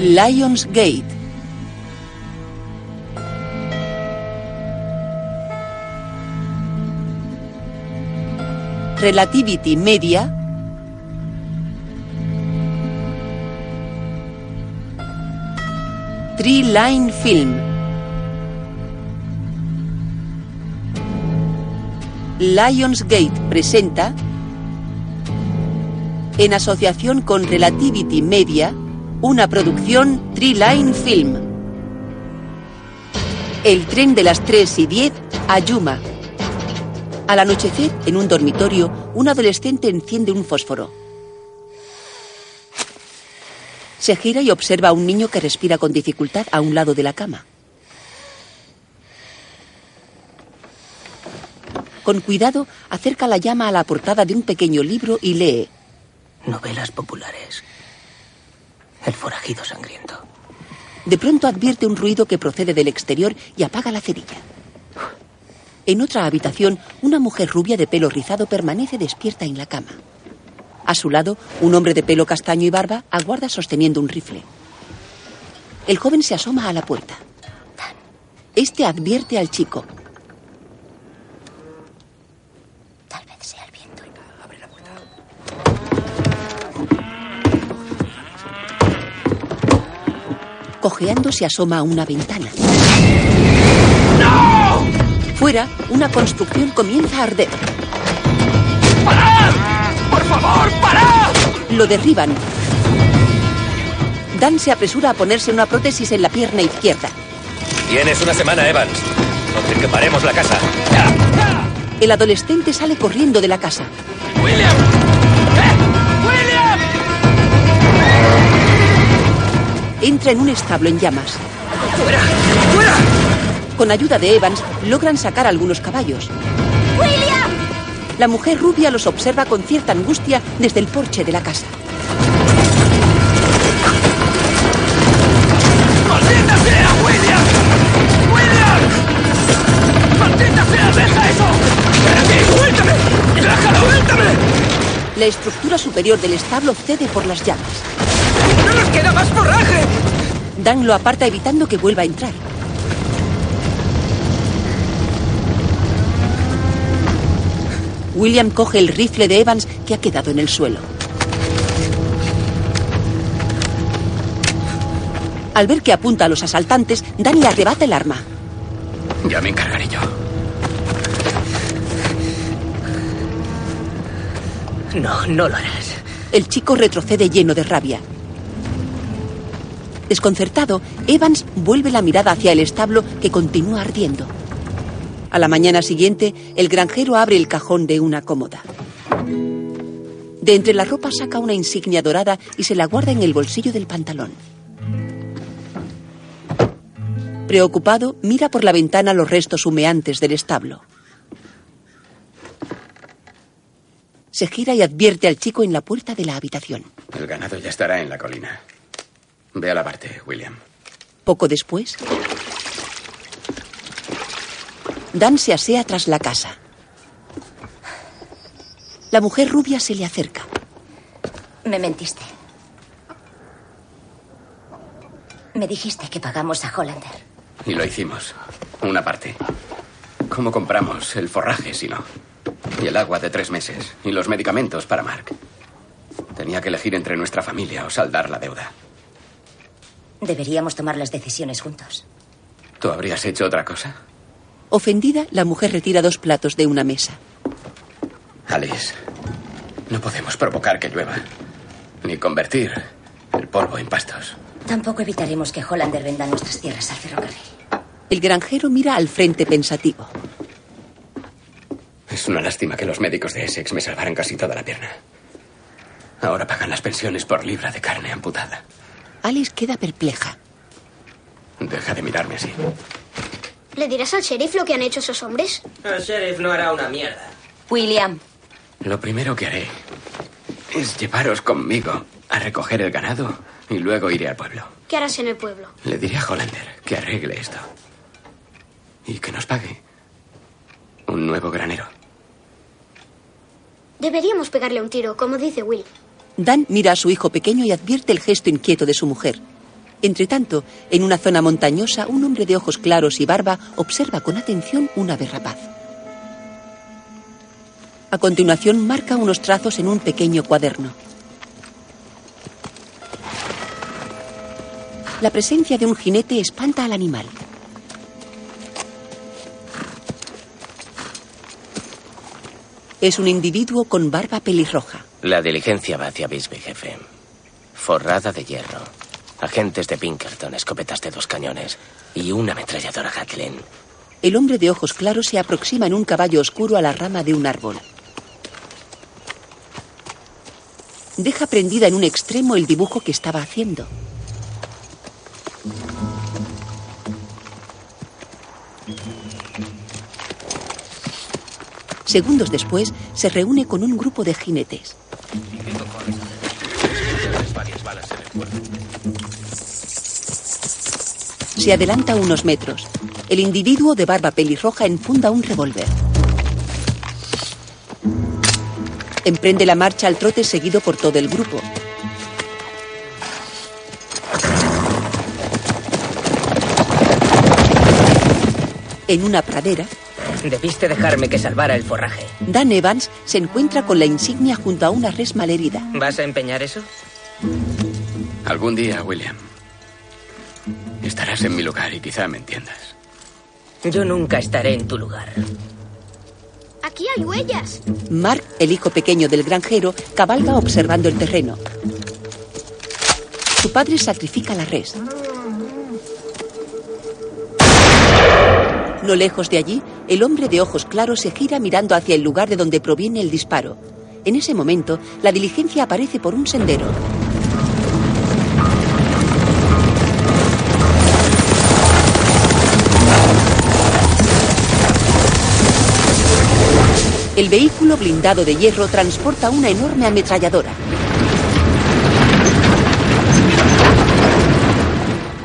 Lions Gate. Relativity Media. Tree Line Film. Lionsgate presenta, en asociación con Relativity Media, una producción Tree Line Film. El tren de las 3 y 10 a Yuma. Al anochecer, en un dormitorio, un adolescente enciende un fósforo. Se gira y observa a un niño que respira con dificultad a un lado de la cama. Con cuidado, acerca la llama a la portada de un pequeño libro y lee. Novelas populares. El forajido sangriento. De pronto advierte un ruido que procede del exterior y apaga la cerilla. En otra habitación, una mujer rubia de pelo rizado permanece despierta en la cama. A su lado, un hombre de pelo castaño y barba aguarda sosteniendo un rifle. El joven se asoma a la puerta. Este advierte al chico. Tal vez sea el viento. Abre la puerta. Cojeando se asoma a una ventana. Fuera, una construcción comienza a arder. ¡Parad! ¡Por favor, parad! Lo derriban. Dan se apresura a ponerse una prótesis en la pierna izquierda. Tienes una semana, Evans. Con que paremos la casa. El adolescente sale corriendo de la casa. ¡William! Entra en un establo en llamas. ¡Fuera! ¡Fuera! Con ayuda de Evans, logran sacar algunos caballos. ¡William! La mujer rubia los observa con cierta angustia desde el porche de la casa. ¡Maldita sea, William! ¡William! ¡Maldita sea, deja eso! ¡Ven aquí, suéltame! ¡Déjalo, suéltame! La estructura superior del establo cede por las llamas. ¡No nos queda más forraje! Dan lo aparta evitando que vuelva a entrar. William coge el rifle de Evans que ha quedado en el suelo. Al ver que apunta a los asaltantes, Dan le arrebata el arma. Ya me encargaré yo. No, no lo harás. El chico retrocede lleno de rabia. Desconcertado, Evans vuelve la mirada hacia el establo que continúa ardiendo. A la mañana siguiente, el granjero abre el cajón de una cómoda. De entre la ropa saca una insignia dorada y se la guarda en el bolsillo del pantalón. Preocupado, mira por la ventana los restos humeantes del establo. Se gira y advierte al chico en la puerta de la habitación. El ganado ya estará en la colina. Ve a lavarte, William. Poco después, Dan se asea tras la casa. La mujer rubia se le acerca. Me mentiste. Me dijiste que pagamos a Hollander. Y lo hicimos. Una parte. ¿Cómo compramos el forraje si no? Y el agua de tres meses. Y los medicamentos para Mark. Tenía que elegir entre nuestra familia o saldar la deuda. Deberíamos tomar las decisiones juntos. ¿Tú habrías hecho otra cosa? Ofendida, la mujer retira dos platos de una mesa. Alice, no podemos provocar que llueva. Ni convertir el polvo en pastos. Tampoco evitaremos que Hollander venda nuestras tierras al ferrocarril. El granjero mira al frente pensativo. Es una lástima que los médicos de Essex me salvaran casi toda la pierna. Ahora pagan las pensiones por libra de carne amputada. Alice queda perpleja. Deja de mirarme así. ¿Le dirás al sheriff lo que han hecho esos hombres? El sheriff no hará una mierda. William, Lo primero que haré es llevaros conmigo a recoger el ganado y luego iré al pueblo. ¿Qué harás en el pueblo? Le diré a Hollander que arregle esto. Y que nos pague un nuevo granero. Deberíamos pegarle un tiro, como dice Will. Dan mira a su hijo pequeño y advierte el gesto inquieto de su mujer. Entretanto, en una zona montañosa, un hombre de ojos claros y barba observa con atención un ave rapaz. A continuación, marca unos trazos en un pequeño cuaderno. La presencia de un jinete espanta al animal. Es un individuo con barba pelirroja. La diligencia va hacia Bisbee, jefe. Forrada de hierro. Agentes de Pinkerton, escopetas de dos cañones y una ametralladora Gatling. El hombre de ojos claros se aproxima en un caballo oscuro a la rama de un árbol. Deja prendida en un extremo el dibujo que estaba haciendo. Segundos después, se reúne con un grupo de jinetes. Se adelanta unos metros. El individuo de barba pelirroja enfunda un revólver. Emprende la marcha al trote seguido por todo el grupo. En una pradera, Debiste dejarme que salvara el forraje. Dan Evans se encuentra con la insignia junto a una res malherida. ¿Vas a empeñar eso? Algún día, William. Estarás en mi lugar y quizá me entiendas. Yo nunca estaré en tu lugar. Aquí hay huellas. Mark, el hijo pequeño del granjero, cabalga observando el terreno. Su padre sacrifica la res. No lejos de allí, el hombre de ojos claros se gira mirando hacia el lugar de donde proviene el disparo. En ese momento, la diligencia aparece por un sendero. El vehículo blindado de hierro transporta una enorme ametralladora.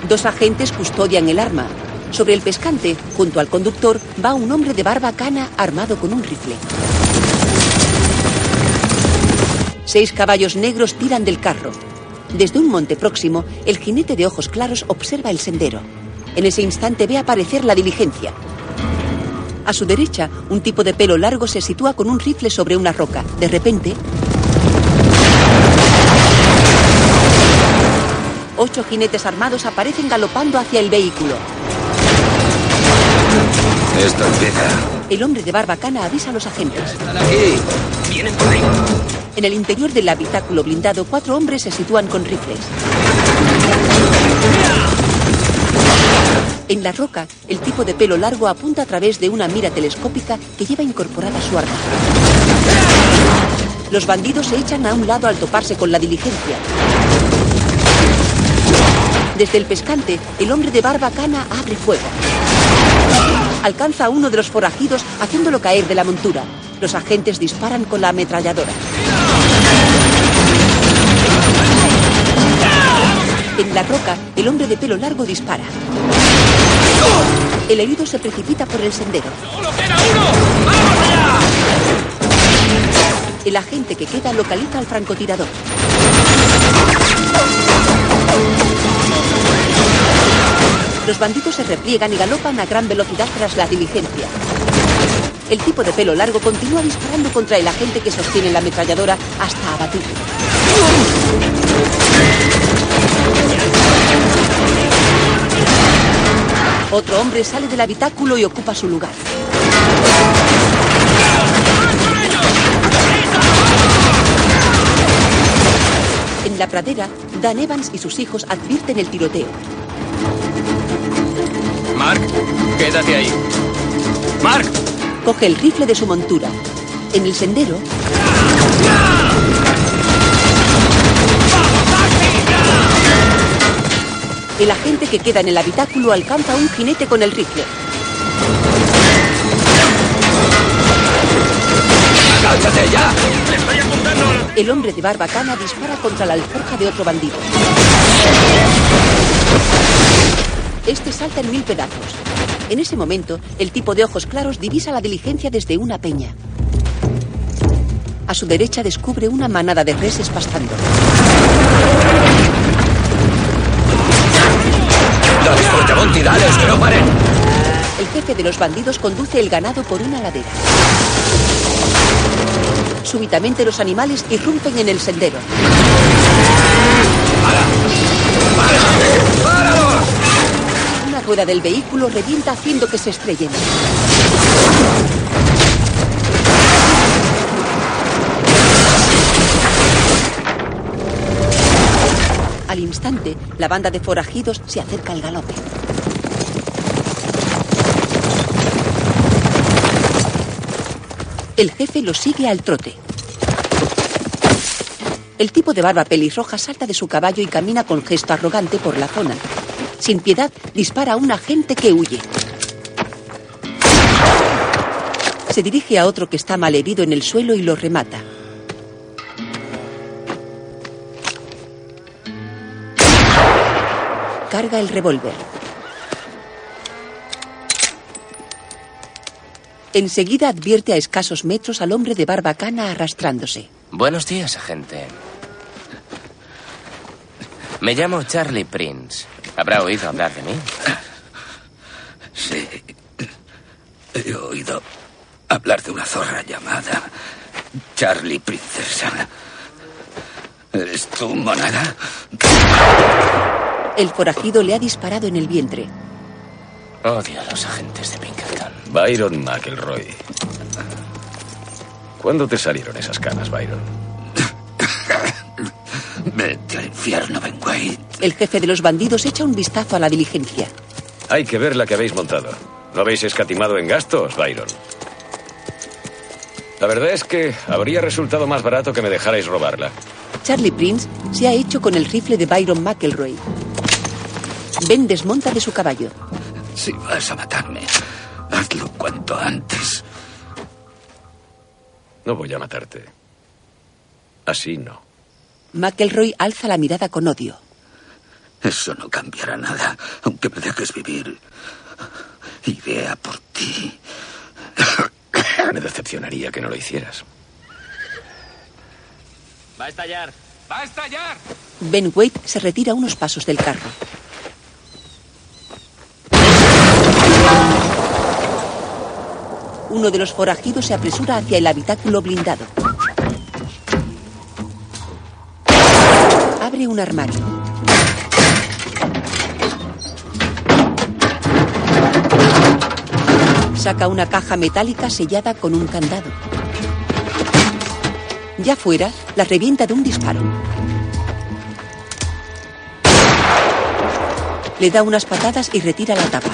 Dos agentes custodian el arma. Sobre el pescante, junto al conductor, va un hombre de barba cana armado con un rifle. Seis caballos negros tiran del carro. Desde un monte próximo, el jinete de ojos claros observa el sendero. En ese instante ve aparecer la diligencia. A su derecha, un tipo de pelo largo se sitúa con un rifle sobre una roca. De repente, ocho jinetes armados aparecen galopando hacia el vehículo. Esto empieza. El hombre de barbacana avisa a los agentes. Están aquí. Vienen por ahí. En el interior del habitáculo blindado, cuatro hombres se sitúan con rifles. En la roca, el tipo de pelo largo apunta a través de una mira telescópica que lleva incorporada su arma. Los bandidos se echan a un lado al toparse con la diligencia. Desde el pescante, el hombre de barba cana abre fuego. Alcanza a uno de los forajidos haciéndolo caer de la montura. Los agentes disparan con la ametralladora. En la roca, el hombre de pelo largo dispara. El herido se precipita por el sendero. El agente que queda localiza al francotirador. Los bandidos se repliegan y galopan a gran velocidad tras la diligencia. El tipo de pelo largo continúa disparando contra el agente que sostiene la ametralladora hasta abatirlo. Otro hombre sale del habitáculo y ocupa su lugar. En la pradera, Dan Evans y sus hijos advierten el tiroteo. Mark, quédate ahí. Mark, Coge el rifle de su montura. En el sendero, el agente que queda en el habitáculo alcanza a un jinete con el rifle. ¡Agáchate ya! ¡Estoy apuntando! El hombre de barbacana dispara contra la alforja de otro bandido. Este salta en mil pedazos. En ese momento, el tipo de ojos claros divisa la diligencia desde una peña. A su derecha descubre una manada de reses pastando. ¡Cuidales, que no paren! El jefe de los bandidos conduce el ganado por una ladera. Súbitamente los animales irrumpen en el sendero. Una rueda del vehículo revienta haciendo que se estrellen. Al instante, la banda de forajidos se acerca al galope. El jefe lo sigue al trote. El tipo de barba pelirroja salta de su caballo y camina con gesto arrogante por la zona. Sin piedad, dispara a un agente que huye. Se dirige a otro que está malherido en el suelo y lo remata. Carga el revólver. Enseguida advierte a escasos metros al hombre de barbacana arrastrándose. Buenos días, agente. Me llamo Charlie Prince. ¿Habrá oído hablar de mí? Sí. He oído hablar de una zorra llamada Charlie Princesa. ¿Eres tú, monada? El forajido le ha disparado en el vientre. Odio a los agentes de Pinkerton. Byron McElroy. ¿Cuándo te salieron esas canas, Byron? Vete al infierno, Ben Wade. El jefe de los bandidos echa un vistazo a la diligencia. Hay que ver la que habéis montado. ¿No habéis escatimado en gastos, Byron? La verdad es que habría resultado más barato que me dejarais robarla. Charlie Prince se ha hecho con el rifle de Byron McElroy. Ben desmonta de su caballo. Si vas a matarme, hazlo cuanto antes. No voy a matarte. Así no. McElroy alza la mirada con odio. Eso no cambiará nada, aunque me dejes vivir. Iré a por ti. Me decepcionaría que no lo hicieras. Va a estallar. ¡Va a estallar! Ben Wade se retira unos pasos del carro. Uno de los forajidos se apresura hacia el habitáculo blindado. Abre un armario. Saca una caja metálica sellada con un candado. Ya fuera, la revienta de un disparo. Le da unas patadas y retira la tapa.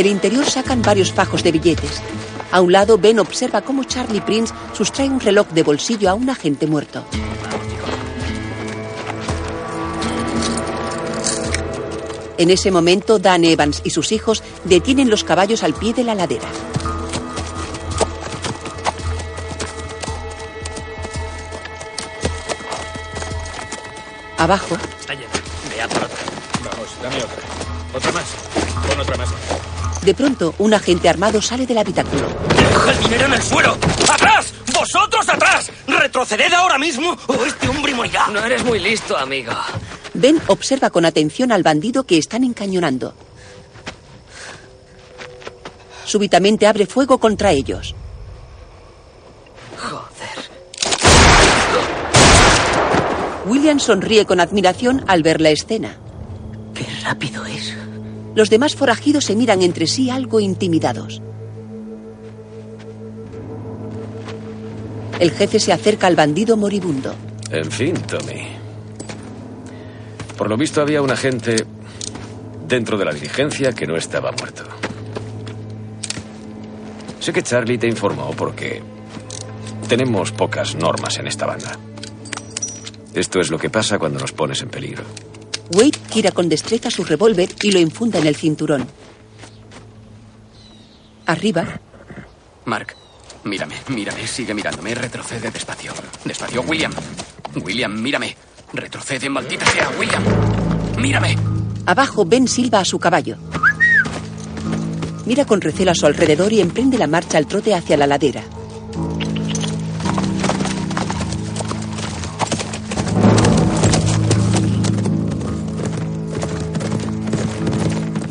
Del interior sacan varios fajos de billetes. A un lado, Ben observa cómo Charlie Prince sustrae un reloj de bolsillo a un agente muerto. En ese momento, Dan Evans y sus hijos detienen los caballos al pie de la ladera. Abajo, Ayer, vea por otra. Vamos, dame otra. Otra más. Pon otra más. De pronto, un agente armado sale del habitáculo. ¡Deja el dinero en el suelo! ¡Atrás! ¡Vosotros atrás! ¡Retroceded ahora mismo o este hombre morirá! No eres muy listo, amigo. Ben observa con atención al bandido que están encañonando. Súbitamente abre fuego contra ellos. Joder. William sonríe con admiración al ver la escena. Qué rápido es. Los demás forajidos se miran entre sí algo intimidados. El jefe se acerca al bandido moribundo. En fin, Tommy. Por lo visto había un agente dentro de la diligencia que no estaba muerto. Sé que Charlie te informó porque tenemos pocas normas en esta banda. Esto es lo que pasa cuando nos pones en peligro. Wade gira con destreza su revólver y lo infunda en el cinturón. Arriba, Mark, mírame, mírame, sigue mirándome. Retrocede despacio. Despacio, William. William, mírame. Retrocede, maldita sea, William. Mírame. abajo Ben silba a su caballo. Mira con recelo a su alrededor y emprende la marcha al trote hacia la ladera.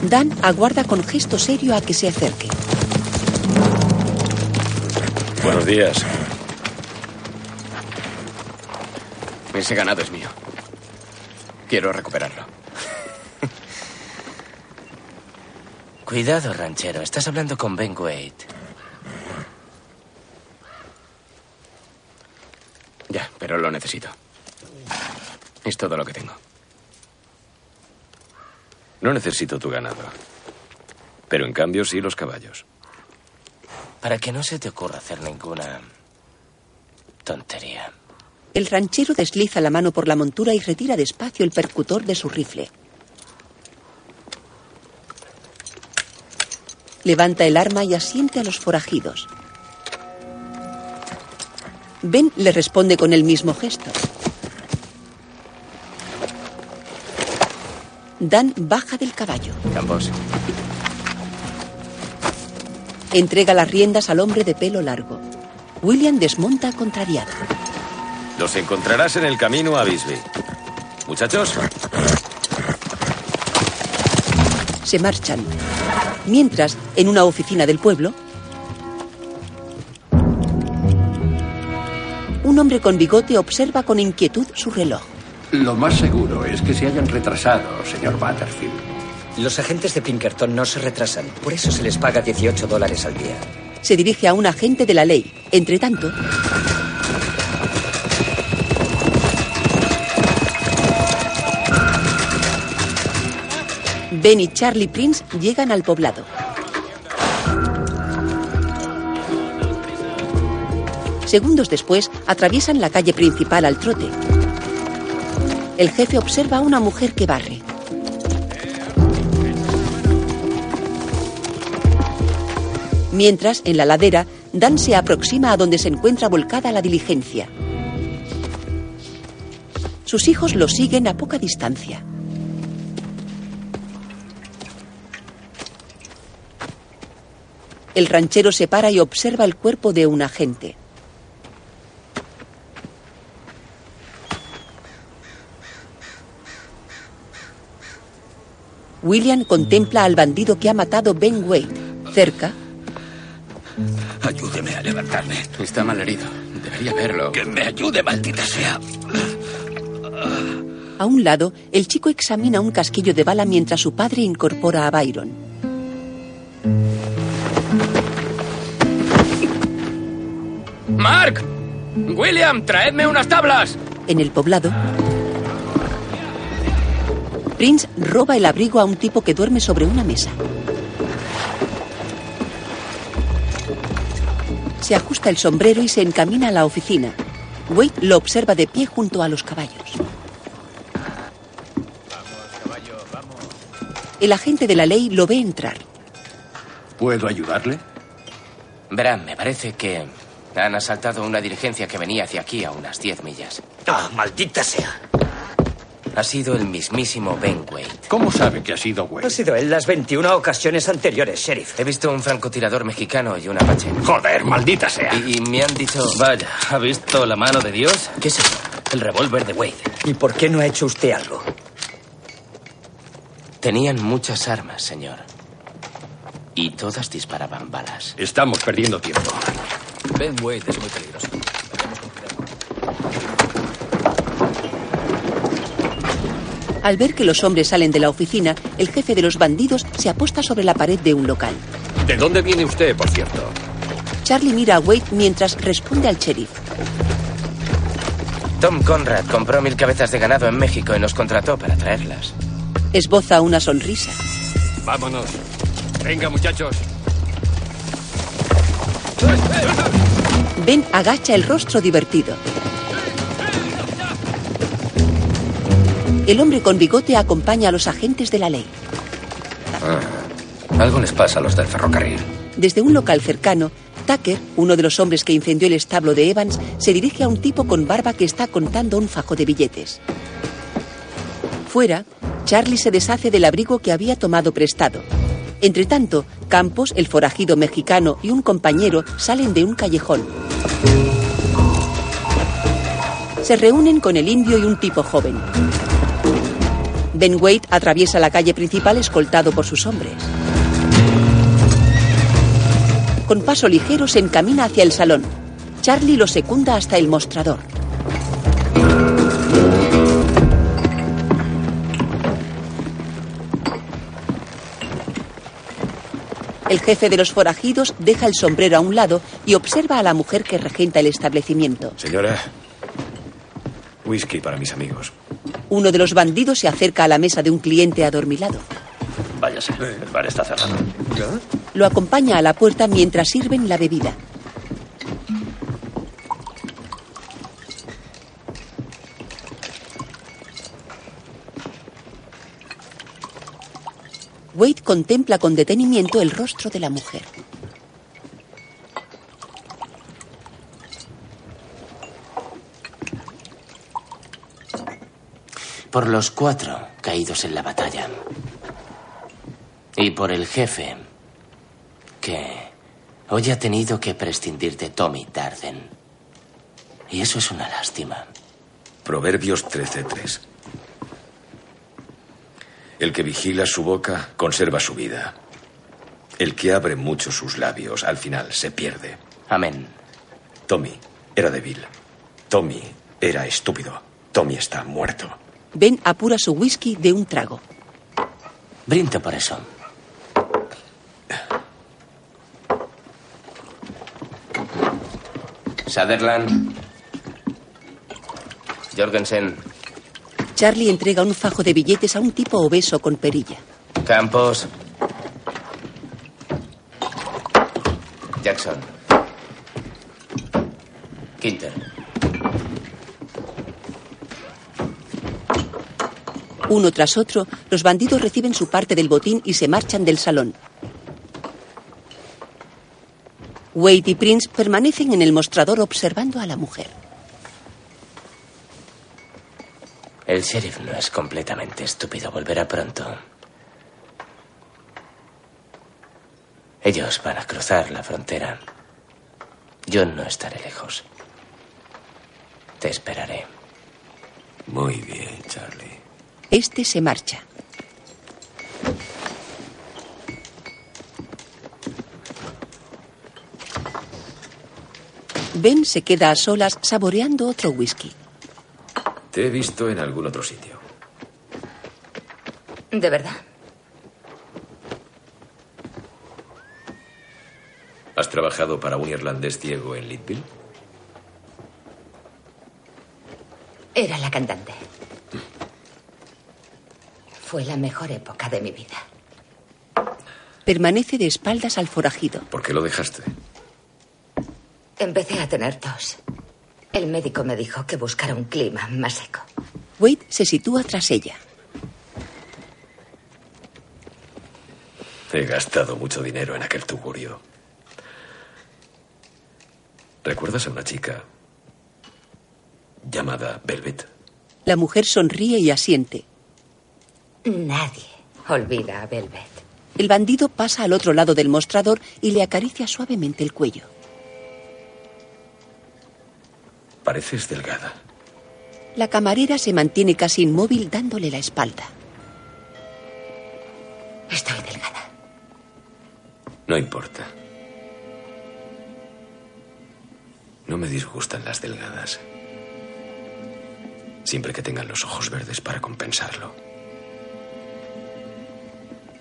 Dan aguarda con gesto serio a que se acerque. Buenos días. Ese ganado es mío. Quiero recuperarlo. Cuidado, ranchero. Estás hablando con Ben Wade. Ya, pero lo necesito. Es todo lo que tengo. No necesito tu ganado. Pero en cambio sí los caballos. Para que no se te ocurra hacer ninguna tontería. El ranchero desliza la mano por la montura y retira despacio el percutor de su rifle. Levanta el arma y asiente a los forajidos. Ben le responde con el mismo gesto. Dan baja del caballo. Campos. Entrega las riendas al hombre de pelo largo. William desmonta contrariado. Los encontrarás en el camino a Bisbee. Muchachos, Se marchan. Mientras, en una oficina del pueblo, un hombre con bigote observa con inquietud su reloj. Lo más seguro es que se hayan retrasado, señor Butterfield. Los agentes de Pinkerton no se retrasan, por eso se les paga 18 dólares al día. Se dirige a un agente de la ley. Entre tanto, Ben y Charlie Prince llegan al poblado. Segundos después, atraviesan la calle principal al trote. El jefe observa a una mujer que barre. Mientras, en la ladera, Dan se aproxima a donde se encuentra volcada la diligencia. Sus hijos lo siguen a poca distancia. El ranchero se para y observa el cuerpo de un agente. William contempla al bandido que ha matado Ben Wade. Cerca, Ayúdeme a levantarme. Está mal herido. Debería verlo. Que me ayude, maldita sea. a un lado, el chico examina un casquillo de bala mientras su padre incorpora a Byron. ¡Mark! ¡William, traedme unas tablas! En el poblado, Prince roba el abrigo a un tipo que duerme sobre una mesa. Se ajusta el sombrero y se encamina a la oficina. Wade lo observa de pie junto a los caballos. El agente de la ley lo ve entrar. ¿Puedo ayudarle? Verán, me parece que han asaltado una diligencia que venía hacia aquí a unas 10 millas. ¡Ah, maldita sea! Ha sido el mismísimo Ben Wade. ¿Cómo sabe que ha sido Wade? Ha sido en las 21 ocasiones anteriores, sheriff. He visto un francotirador mexicano y un apache. Joder, maldita sea. Y, y me han dicho... Vaya, ¿ha visto la mano de Dios? ¿Qué es eso? El revólver de Wade. ¿Y por qué no ha hecho usted algo? Tenían muchas armas, señor. Y todas disparaban balas. Estamos perdiendo tiempo. Ben Wade es muy peligroso. Vayamos con cuidado. Al ver que los hombres salen de la oficina, el jefe de los bandidos se aposta sobre la pared de un local. ¿de dónde viene usted, por cierto? Charlie mira a Wade mientras responde al sheriff. Tom Conrad compró mil cabezas de ganado en México y nos contrató para traerlas. Esboza una sonrisa. Vámonos. Venga, muchachos. Ben agacha el rostro divertido. El hombre con bigote acompaña a los agentes de la ley. Algo les pasa a los del ferrocarril. Desde un local cercano, Tucker, uno de los hombres que incendió el establo de Evans, se dirige a un tipo con barba que está contando un fajo de billetes. Fuera, Charlie se deshace del abrigo que había tomado prestado. Entre tanto, Campos, el forajido mexicano y un compañero salen de un callejón. Se reúnen con el indio y un tipo joven. Ben Wade atraviesa la calle principal escoltado por sus hombres. Con paso ligero se encamina hacia el salón. Charlie lo secunda hasta el mostrador. El jefe de los forajidos deja el sombrero a un lado y observa a la mujer que regenta el establecimiento. Señora, whisky para mis amigos. Uno de los bandidos se acerca a la mesa de un cliente adormilado. Váyase, el bar está cerrado. Lo acompaña a la puerta mientras sirven la bebida. Wade contempla con detenimiento el rostro de la mujer. Por los cuatro caídos en la batalla. Y por el jefe, que hoy ha tenido que prescindir de Tommy Darden. Y eso es una lástima. Proverbios 13:3. El que vigila su boca conserva su vida. El que abre mucho sus labios al final se pierde. Amén. Tommy era débil. Tommy era estúpido. Tommy está muerto. Ben apura su whisky de un trago. Brindo por eso. Sutherland. Jorgensen. Charlie entrega un fajo de billetes a un tipo obeso con perilla. Campos. Jackson. Quinter. Uno tras otro, los bandidos reciben su parte del botín y se marchan del salón. Wade y Prince permanecen en el mostrador observando a la mujer. El sheriff no es completamente estúpido. Volverá pronto. Ellos van a cruzar la frontera. Yo no estaré lejos. Te esperaré. Muy bien, Charlie. Este se marcha. Ben se queda a solas saboreando otro whisky. Te he visto en algún otro sitio. ¿De verdad? ¿Has trabajado para un irlandés ciego en Leadville? Era la cantante. Fue la mejor época de mi vida. Permanece de espaldas al forajido. ¿Por qué lo dejaste? Empecé a tener tos. El médico me dijo que buscara un clima más seco. Wade se sitúa tras ella. He gastado mucho dinero en aquel tugurio. ¿Recuerdas a una chica llamada Velvet? La mujer sonríe y asiente. Nadie olvida a Velvet. El bandido pasa al otro lado del mostrador y le acaricia suavemente el cuello. Pareces delgada. La camarera se mantiene casi inmóvil dándole la espalda. Estoy delgada. No importa. No me disgustan las delgadas. Siempre que tengan los ojos verdes para compensarlo.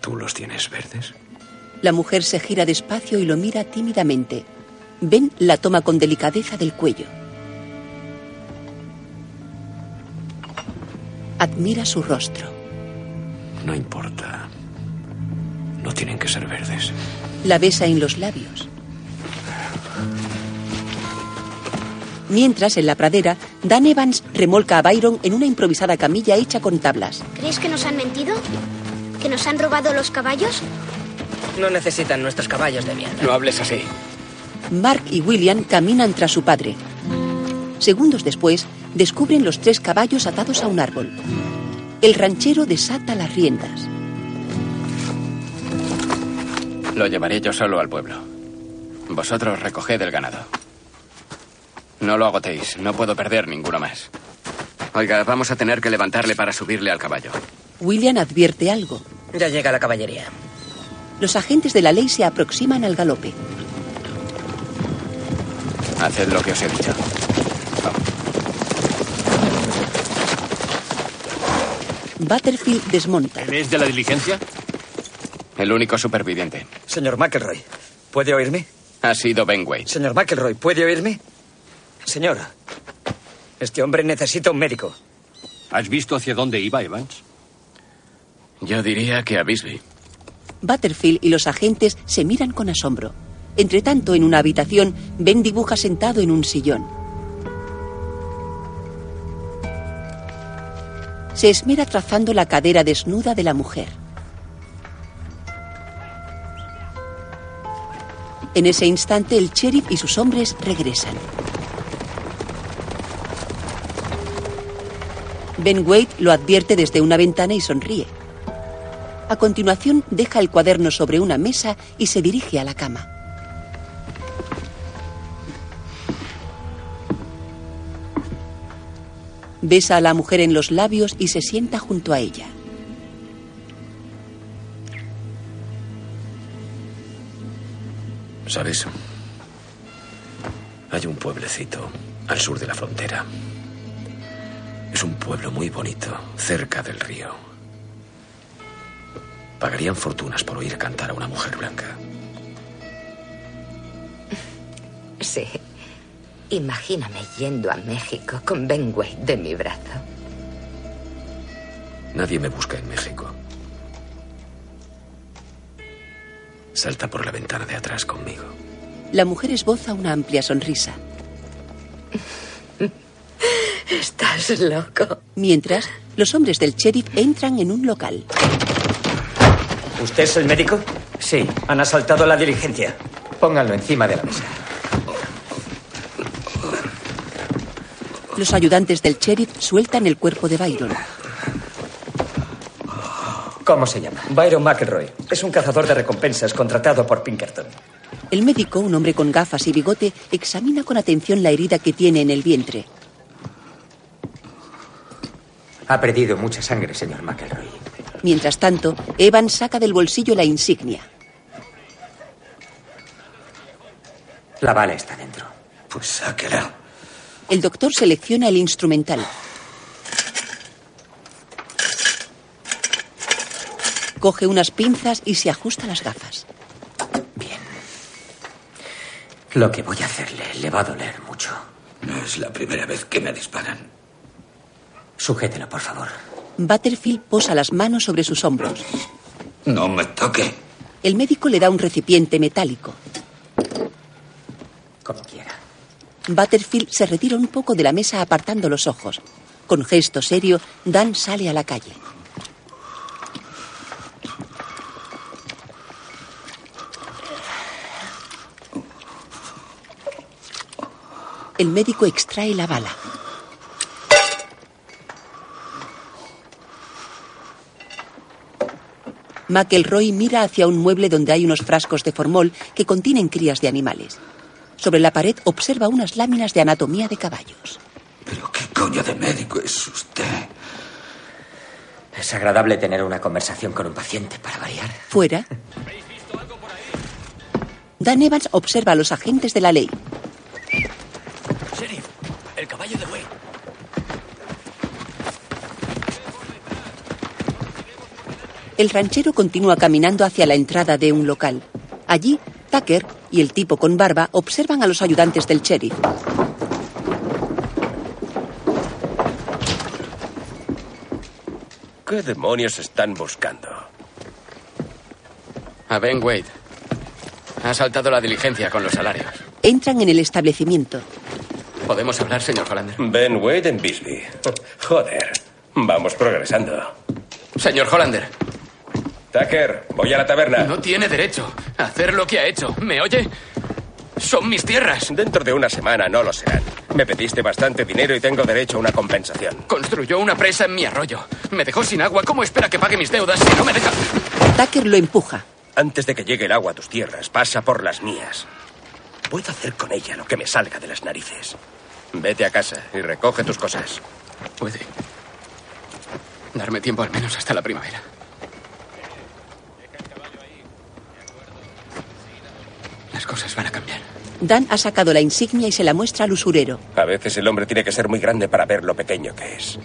¿Tú los tienes verdes? La mujer se gira despacio y lo mira tímidamente. Ben la toma con delicadeza del cuello. Admira su rostro. No importa. No tienen que ser verdes. La besa en los labios. Mientras, en la pradera, Dan Evans remolca a Byron en una improvisada camilla hecha con tablas. ¿Crees que nos han mentido? ¿Que nos han robado los caballos? No necesitan nuestros caballos de mierda. No hables así. Mark y William caminan tras su padre. Segundos después, descubren los tres caballos atados a un árbol. El ranchero desata las riendas. Lo llevaré yo solo al pueblo. Vosotros recoged el ganado. No lo agotéis, no puedo perder ninguno más. Oiga, vamos a tener que levantarle para subirle al caballo. William advierte algo. Ya llega la caballería. Los agentes de la ley se aproximan al galope. Haced lo que os he dicho. Butterfield desmonta. ¿Eres de la diligencia? El único superviviente. Señor McElroy, ¿puede oírme? Ha sido Ben Wade. Señor McElroy, ¿puede oírme? Señor, este hombre necesita un médico. ¿Has visto hacia dónde iba Evans? Yo diría que a Bisbee. Butterfield y los agentes se miran con asombro. Entretanto, en una habitación, Ben dibuja sentado en un sillón. Se esmera trazando la cadera desnuda de la mujer. En ese instante, el sheriff y sus hombres regresan. Ben Wade lo advierte desde una ventana y sonríe. A continuación, deja el cuaderno sobre una mesa y se dirige a la cama. Besa a la mujer en los labios y se sienta junto a ella. ¿Sabes? Hay un pueblecito al sur de la frontera. Es un pueblo muy bonito, cerca del río. Pagarían fortunas por oír cantar a una mujer blanca. Sí. Imagíname yendo a México con Ben Wade de mi brazo. Nadie me busca en México. Salta por la ventana de atrás conmigo. La mujer esboza una amplia sonrisa. Estás loco. Mientras, los hombres del sheriff entran en un local. ¿Usted es el médico? Sí. Han asaltado la diligencia. Pónganlo encima de la mesa. Los ayudantes del sheriff sueltan el cuerpo de Byron. ¿Cómo se llama? Byron McElroy. Es un cazador de recompensas contratado por Pinkerton. El médico, un hombre con gafas y bigote, examina con atención la herida que tiene en el vientre. Ha perdido mucha sangre, señor McElroy. Mientras tanto, Evan saca del bolsillo la insignia. La bala está dentro. Pues sáquela. El doctor selecciona el instrumental. Coge unas pinzas y se ajusta las gafas. Lo que voy a hacerle le va a doler mucho. No es la primera vez que me disparan. Sujételo, por favor. Butterfield posa las manos sobre sus hombros. No me toque. El médico le da un recipiente metálico. Como quiera. Butterfield se retira un poco de la mesa apartando los ojos. Con gesto serio, Dan sale a la calle. El médico extrae la bala. McElroy mira hacia un mueble donde hay unos frascos de formol que contienen crías de animales. Sobre la pared observa unas láminas de anatomía de caballos. ¿Pero qué coño de médico es usted? Es agradable tener una conversación con un paciente para variar. Fuera. Dan Evans observa a los agentes de la ley. Sheriff, el caballo de El ranchero continúa caminando hacia la entrada de un local. Allí, Tucker y el tipo con barba observan a los ayudantes del sheriff. ¿Qué demonios están buscando? A Ben Wade. Ha saltado la diligencia con los salarios. Entran en el establecimiento. ¿Podemos hablar, señor Hollander? Ben Wade en Bisbee. Joder, vamos progresando. Señor Hollander. Tucker, voy a la taberna. No tiene derecho a hacer lo que ha hecho. ¿Me oye? Son mis tierras. Dentro de una semana no lo serán. Me pediste bastante dinero y tengo derecho a una compensación. Construyó una presa en mi arroyo. Me dejó sin agua. ¿Cómo espera que pague mis deudas si no me deja? Tucker lo empuja. Antes de que llegue el agua a tus tierras, pasa por las mías. Puedo hacer con ella lo que me salga de las narices. Vete a casa y recoge tus cosas. Puede. Darme tiempo al menos hasta la primavera. Las cosas van a cambiar. Dan ha sacado la insignia y se la muestra al usurero. A veces el hombre tiene que ser muy grande para ver lo pequeño que es.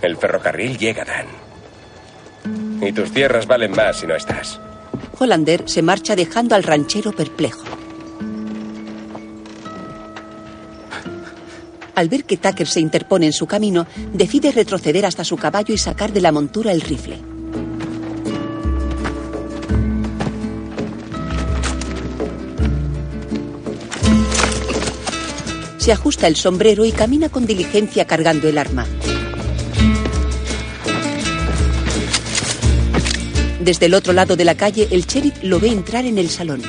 El ferrocarril llega, Dan. Y tus tierras valen más si no estás. Hollander se marcha dejando al ranchero perplejo. Al ver que Tucker se interpone en su camino, decide retroceder hasta su caballo y sacar de la montura el rifle. Se ajusta el sombrero y camina con diligencia cargando el arma. Desde el otro lado de la calle, el sheriff lo ve entrar en el salón.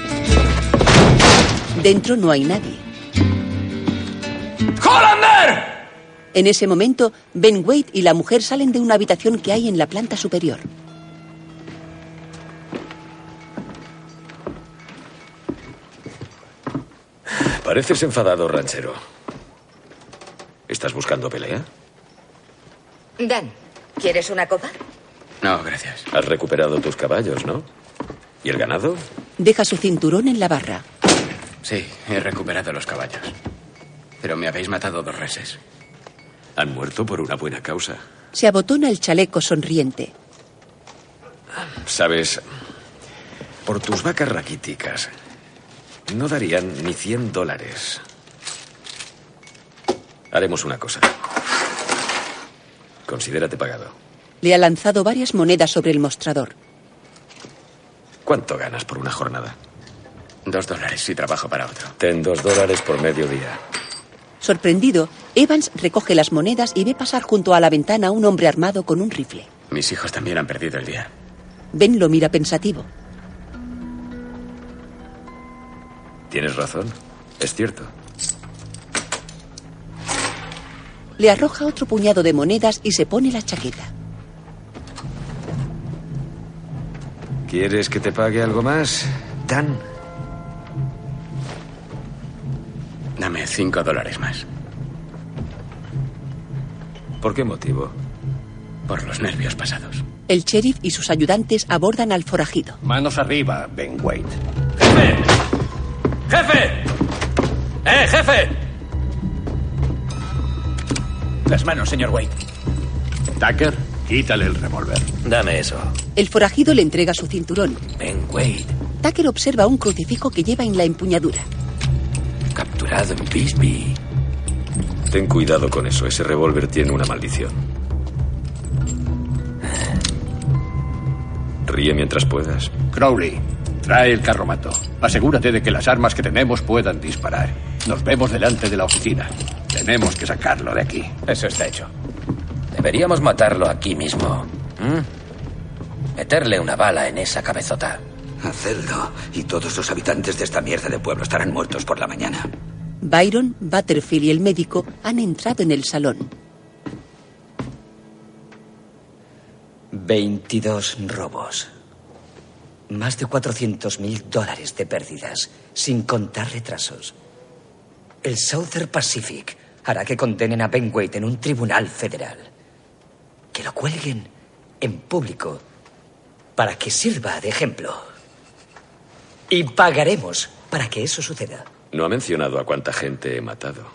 Dentro no hay nadie. ¡Hollander! En ese momento, Ben Wade y la mujer salen de una habitación que hay en la planta superior. Pareces enfadado, ranchero. ¿Estás buscando pelea? Dan, ¿quieres una copa? No, gracias. Has recuperado tus caballos, ¿no? ¿Y el ganado? Deja su cinturón en la barra. Sí, he recuperado los caballos. Pero me habéis matado dos reses. Han muerto por una buena causa. Se abotona el chaleco sonriente. Sabes, por tus vacas raquíticas, no darían ni 100 dólares. Haremos una cosa. Considérate pagado. Le ha lanzado varias monedas sobre el mostrador. ¿Cuánto ganas por una jornada? Dos dólares si trabajo para otro. Ten dos dólares por mediodía. Sorprendido, Evans recoge las monedas y ve pasar junto a la ventana a un hombre armado con un rifle. Mis hijos también han perdido el día. Ben lo mira pensativo. Tienes razón. Es cierto. Le arroja otro puñado de monedas y se pone la chaqueta. ¿Quieres que te pague algo más, Dan? Dame cinco dólares más. ¿Por qué motivo? Por los nervios pasados. El sheriff y sus ayudantes abordan al forajido. Manos arriba, Ben Wade. ¡Jefe! ¡Jefe! ¡Eh, jefe! Las manos, señor Wade. Tucker, quítale el revólver. Dame eso. El forajido le entrega su cinturón. Ben Wade, Tucker observa un crucifijo que lleva en la empuñadura. capturado en Bisbee. Ten cuidado con eso. Ese revólver tiene una maldición. Ríe mientras puedas. Crowley, trae el carromato. Asegúrate de que las armas que tenemos puedan disparar. Nos vemos delante de la oficina. Tenemos que sacarlo de aquí. Eso está hecho. Deberíamos matarlo aquí mismo. ¿Mm? Meterle una bala en esa cabezota. Hacerlo. Y todos los habitantes de esta mierda de pueblo estarán muertos por la mañana. Byron, Butterfield y el médico han entrado en el salón. 22 robos. Más de 400 mil dólares de pérdidas, sin contar retrasos. El Southern Pacific hará que condenen a Ben Wade en un tribunal federal. Que lo cuelguen en público para que sirva de ejemplo. Y pagaremos para que eso suceda. No ha mencionado a cuánta gente he matado.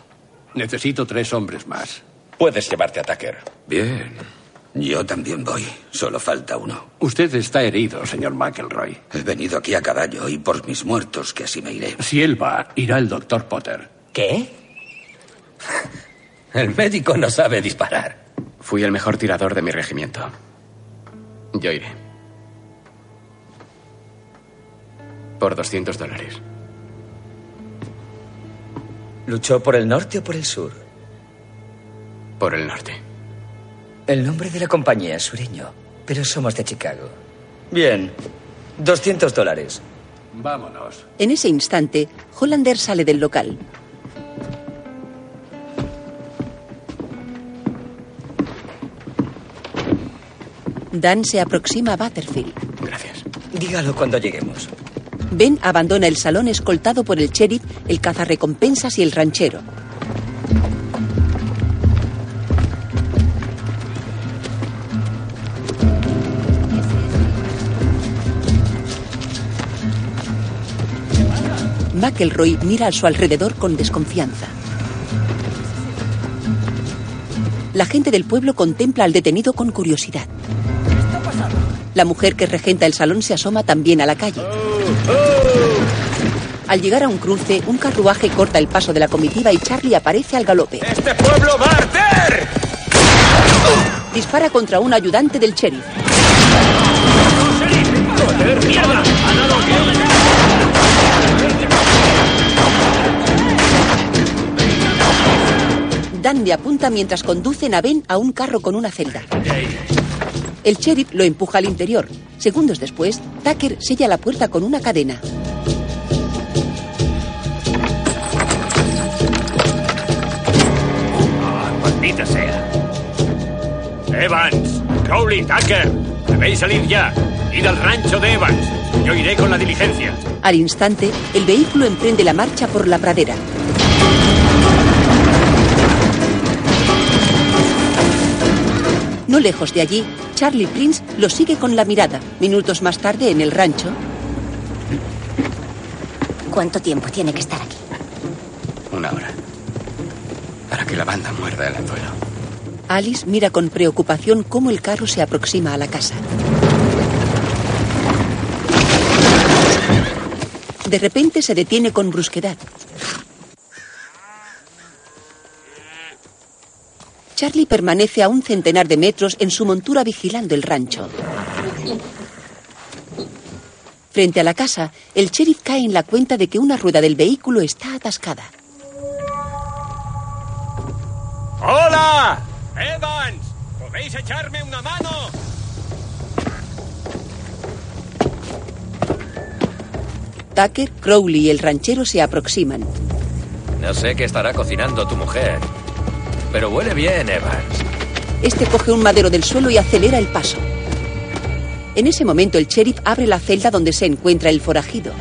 Necesito tres hombres más. Puedes llevarte a Tucker. Bien. Yo también voy. Solo falta uno. Usted está herido, señor McElroy. He venido aquí a caballo y por mis muertos que así me iré. Si él va, irá el doctor Potter. ¿Qué? El médico no sabe disparar. Fui el mejor tirador de mi regimiento. Yo iré. Por 200 dólares. ¿Luchó por el norte o por el sur? Por el norte. El nombre de la compañía es sureño, pero somos de Chicago. Bien, 200 dólares. Vámonos. En ese instante, Hollander sale del local. Dan se aproxima a Butterfield. Gracias. Dígalo cuando lleguemos. Ben abandona el salón escoltado por el sheriff, el cazarrecompensas y el ranchero. McElroy mira a su alrededor con desconfianza. La gente del pueblo contempla al detenido con curiosidad. La mujer que regenta el salón se asoma también a la calle. Al llegar a un cruce, un carruaje corta el paso de la comitiva y Charlie aparece al galope. ¡Este pueblo va a arder! Dispara contra un ayudante del sheriff. ¡Joder, mierda! Dan le apunta mientras conducen a Ben a un carro con una celda. El sheriff lo empuja al interior. Segundos después, Tucker sella la puerta con una cadena. Maldita sea. Evans, Crowley, Tucker, debéis salir ya. Id al rancho de Evans. Yo iré con la diligencia. Al instante, el vehículo emprende la marcha por la pradera. No lejos de allí, Charlie Prince lo sigue con la mirada. Minutos más tarde, en el rancho, ¿Cuánto tiempo tiene que estar aquí? Una hora. Para que la banda muerda el anzuelo. Alice mira con preocupación cómo el carro se aproxima a la casa. De repente se detiene con brusquedad. Charlie permanece a un centenar de metros en su montura vigilando el rancho. Frente a la casa, el sheriff cae en la cuenta de que una rueda del vehículo está atascada. ¡Hola! ¡Evans! ¿Podéis echarme una mano? Tucker, Crowley y el ranchero se aproximan. No sé qué estará cocinando tu mujer, pero huele bien, Evans. Este coge un madero del suelo y acelera el paso. En ese momento el sheriff abre la celda donde se encuentra el forajido.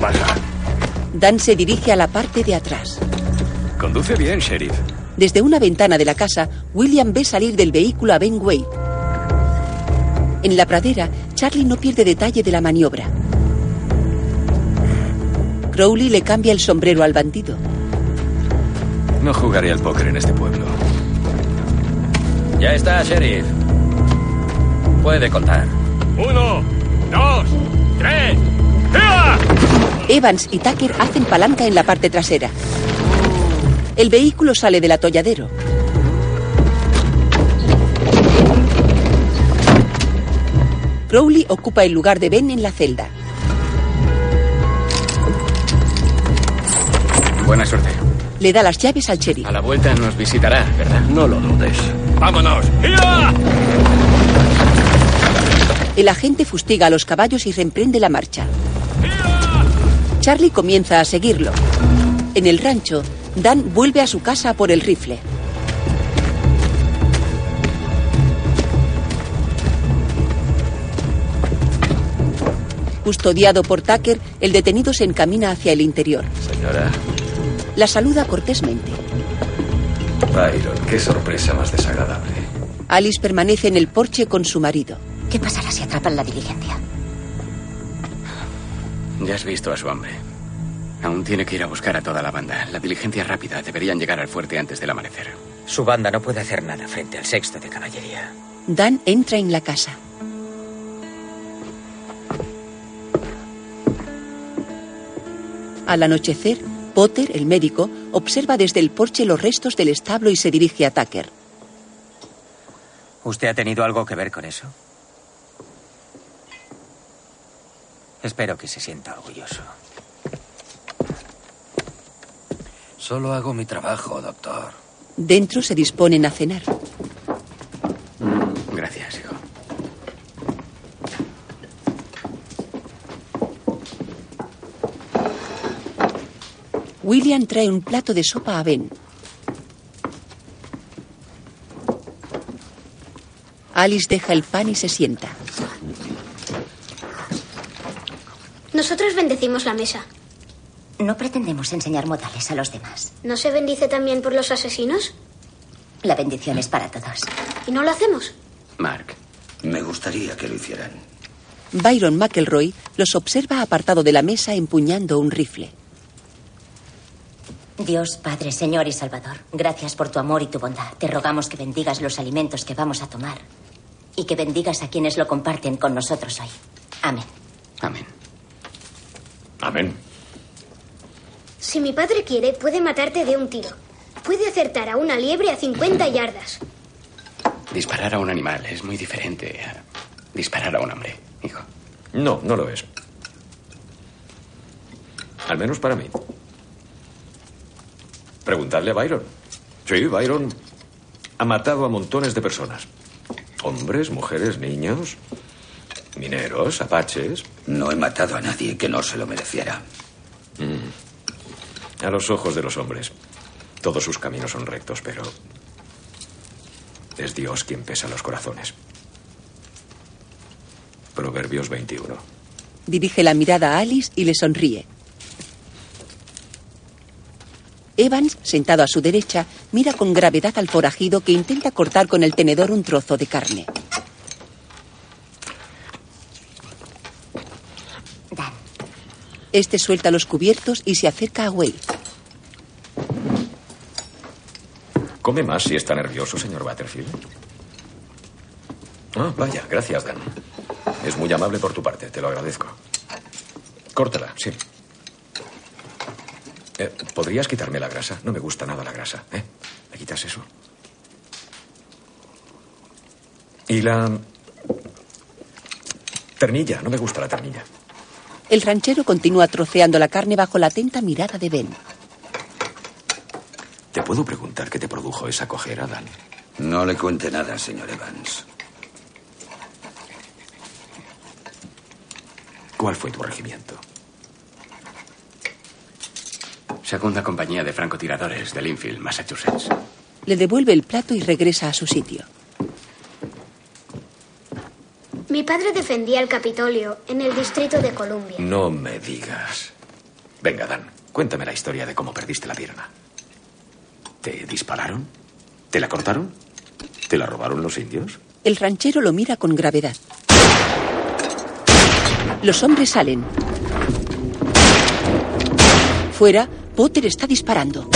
Baja. Dan se dirige a la parte de atrás. Conduce bien, sheriff. Desde una ventana de la casa, William ve salir del vehículo a Ben Wade. En la pradera, Charlie no pierde detalle de la maniobra. Crowley le cambia el sombrero al bandido. No jugaré al póker en este pueblo. Ya está, sheriff. Puede contar. Uno, dos, tres. ¡Ea! Evans y Tucker hacen palanca en la parte trasera. El vehículo sale del atolladero. Crowley ocupa el lugar de Ben en la celda. Buena suerte. Le da las llaves al sheriff. A la vuelta nos visitará, ¿verdad? No lo dudes. ¡Vámonos! ¡Ya! El agente fustiga a los caballos y reemprende la marcha. Charlie comienza a seguirlo. En el rancho, Dan vuelve a su casa por el rifle. Custodiado por Tucker, el detenido se encamina hacia el interior. Señora, La saluda cortésmente. Byron, qué sorpresa más desagradable. Alice permanece en el porche con su marido. ¿Qué pasará si atrapan la diligencia? Ya has visto a su hombre. Aún tiene que ir a buscar a toda la banda. La diligencia rápida. Deberían llegar al fuerte antes del amanecer. Su banda no puede hacer nada frente al sexto de caballería. Dan entra en la casa. Al anochecer, Potter, el médico, observa desde el porche los restos del establo y se dirige a Tucker. ¿Usted ha tenido algo que ver con eso? Espero que se sienta orgulloso. Solo hago mi trabajo, doctor. Dentro se disponen a cenar. Gracias, hijo. William trae un plato de sopa a Ben. Alice deja el pan y se sienta. Nosotros bendecimos la mesa. No pretendemos enseñar modales a los demás. ¿No se bendice también por los asesinos? La bendición es para todos. ¿Y no lo hacemos? Mark. Me gustaría que lo hicieran. Byron McElroy los observa apartado de la mesa empuñando un rifle. Dios, Padre, Señor y Salvador, gracias por tu amor y tu bondad. Te rogamos que bendigas los alimentos que vamos a tomar y que bendigas a quienes lo comparten con nosotros hoy. Amén. Amén. Amén. Si mi padre quiere, puede matarte de un tiro. Puede acertar a una liebre a 50 yardas. Disparar a un animal es muy diferente a disparar a un hombre, hijo. No, no lo es. Al menos para mí. Preguntadle a Byron. Sí, Byron ha matado a montones de personas. Hombres, mujeres, niños, mineros, apaches. No he matado a nadie que no se lo mereciera. Mm. A los ojos de los hombres. Todos sus caminos son rectos, pero es Dios quien pesa los corazones. Proverbios 21. Dirige la mirada a Alice y le sonríe. Evans, sentado a su derecha, mira con gravedad al forajido que intenta cortar con el tenedor un trozo de carne. Dan. Este suelta los cubiertos y se acerca a Wade. ¿Come más si está nervioso, señor Butterfield? Ah, vaya, gracias, Dan. Es muy amable por tu parte, te lo agradezco. Córtala, sí. Eh, ¿Podrías quitarme la grasa? No me gusta nada la grasa, ¿eh? ¿Me quitas eso? Y la... Ternilla, no me gusta la ternilla. El ranchero continúa troceando la carne bajo la atenta mirada de Ben. ¿Te puedo preguntar qué te produjo esa cojera, Dan? No le cuente nada, señor Evans. ¿Cuál fue tu regimiento? Segunda compañía de francotiradores de Linfield, Massachusetts. Le devuelve el plato y regresa a su sitio. Mi padre defendía el Capitolio en el Distrito de Columbia. No me digas. Venga, Dan, cuéntame la historia de cómo perdiste la pierna. ¿Te dispararon? ¿Te la cortaron? ¿Te la robaron los indios? El ranchero lo mira con gravedad. Los hombres salen. Fuera, Potter está disparando.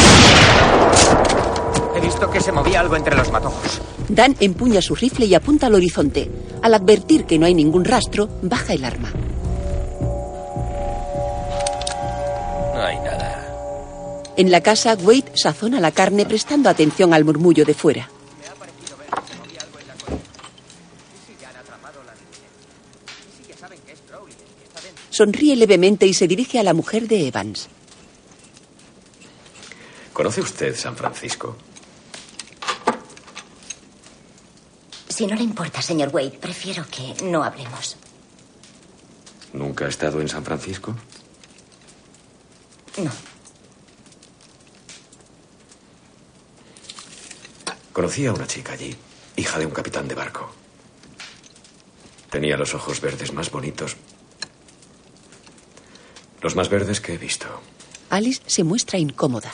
He visto que se movía algo entre los matojos. Dan empuña su rifle y apunta al horizonte. Al advertir que no hay ningún rastro, baja el arma. No hay nada. En la casa, Wade sazona la carne prestando atención al murmullo de fuera. Sonríe levemente y se dirige a la mujer de Evans. ¿Conoce usted San Francisco? Si no le importa, señor Wade, prefiero que no hablemos. ¿Nunca ha estado en San Francisco? No. Conocí a una chica allí, hija de un capitán de barco. Tenía los ojos verdes más bonitos. Los más verdes que he visto. Alice se muestra incómoda.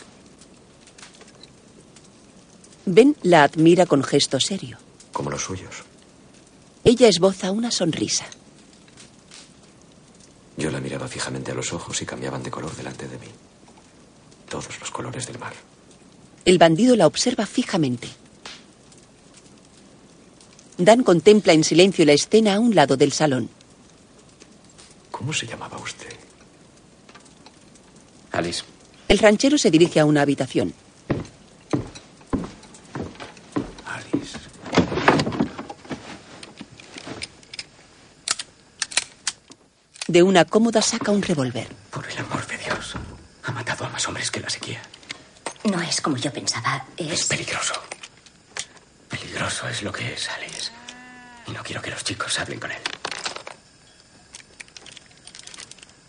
Ben la admira con gesto serio. Como los suyos. Ella esboza una sonrisa. Yo la miraba fijamente a los ojos y cambiaban de color delante de mí. Todos los colores del mar. El bandido la observa fijamente. Dan contempla en silencio la escena a un lado del salón. ¿Cómo se llamaba usted? Alice. El ranchero se dirige a una habitación. Alice. De una cómoda saca un revólver. Por el amor de Dios. Ha matado a más hombres que la sequía. No es como yo pensaba. Es Es. peligroso. Peligroso es lo que es, Alice. Y no quiero que los chicos hablen con él.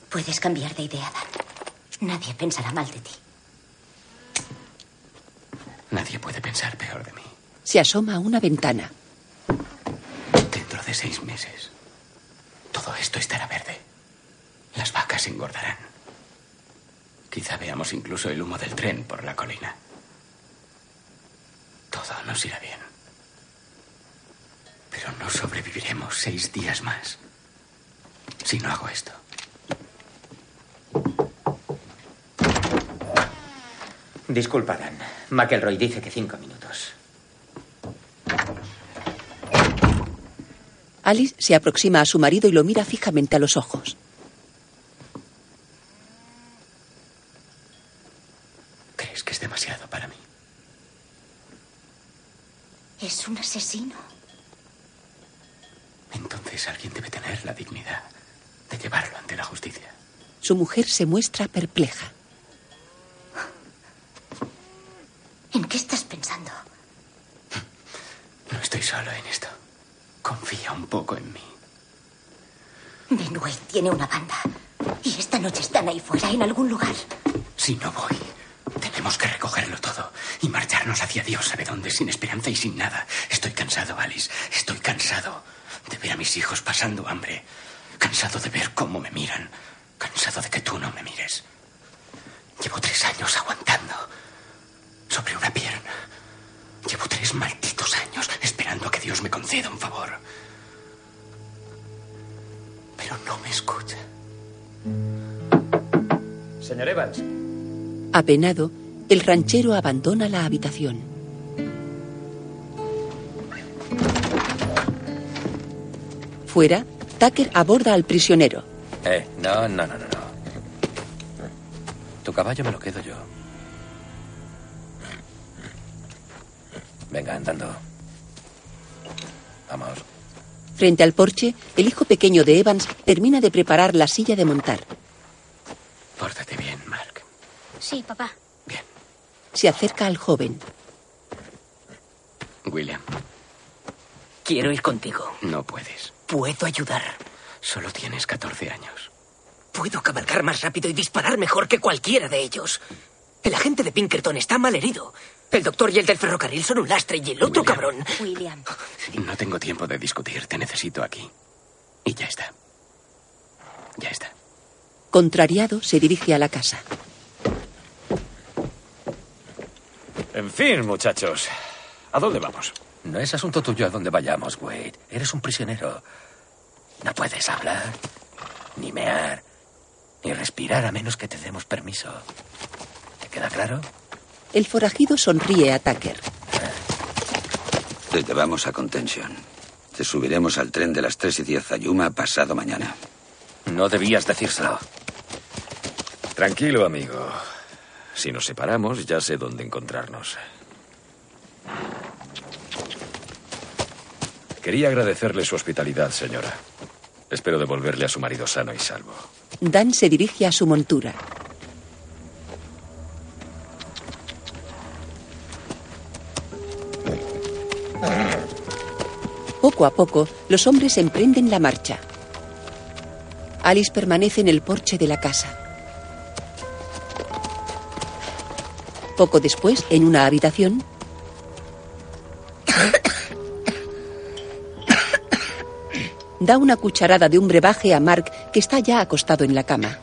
Puedes cambiar de idea, Dan. Nadie pensará mal de ti. Nadie puede pensar peor de mí. Se asoma a una ventana. Dentro de seis meses, todo esto estará verde. Las vacas engordarán. Quizá veamos incluso el humo del tren por la colina. Todo nos irá bien. Pero no sobreviviremos seis días más si no hago esto. Disculpa, Dan. McElroy dice que cinco minutos. Alice se aproxima a su marido y lo mira fijamente a los ojos. ¿Crees que es demasiado para mí? Es un asesino. Entonces alguien debe tener la dignidad de llevarlo ante la justicia. Su mujer se muestra perpleja. ¿En qué estás pensando? No estoy solo en esto. Confía un poco en mí. Benway tiene una banda. Y esta noche están ahí fuera, en algún lugar. Si no voy, tenemos que recogerlo todo y marcharnos hacia Dios sabe dónde, sin esperanza y sin nada. Estoy cansado, Alice. Estoy cansado de ver a mis hijos pasando hambre. Cansado de ver cómo me miran. Apenado, el ranchero abandona la habitación. Fuera, Tucker aborda al prisionero. Eh, no, no, no, no, no. Tu caballo me lo quedo yo. Venga, andando. Vamos. Frente al porche, el hijo pequeño de Evans termina de preparar la silla de montar. Pórtate bien, Mark. Sí, papá. Se acerca al joven. William, Quiero ir contigo. no puedes. Puedo ayudar. Solo tienes 14 años. Puedo cabalgar más rápido y disparar mejor que cualquiera de ellos. El agente de Pinkerton está mal herido. El doctor y el del ferrocarril son un lastre y el otro cabrón. William. No tengo tiempo de discutir. Te necesito aquí. Y ya está. Ya está. Contrariado, se dirige a la casa. En fin, muchachos. ¿A dónde vamos? No es asunto tuyo a dónde vayamos, Wade. Eres un prisionero. No puedes hablar, ni mear, ni respirar a menos que te demos permiso. ¿Te queda claro? El forajido sonríe a Tucker. Te llevamos a contención. Te subiremos al tren de las 3 y 10 a Yuma pasado mañana. No debías decírselo. Tranquilo, amigo. Si nos separamos, ya sé dónde encontrarnos. Quería agradecerle su hospitalidad, señora. Espero devolverle a su marido sano y salvo. Dan se dirige a su montura. Poco a poco, los hombres emprenden la marcha. Alice permanece en el porche de la casa. Poco después, en una habitación, da una cucharada de un brebaje a Mark, que está ya acostado en la cama.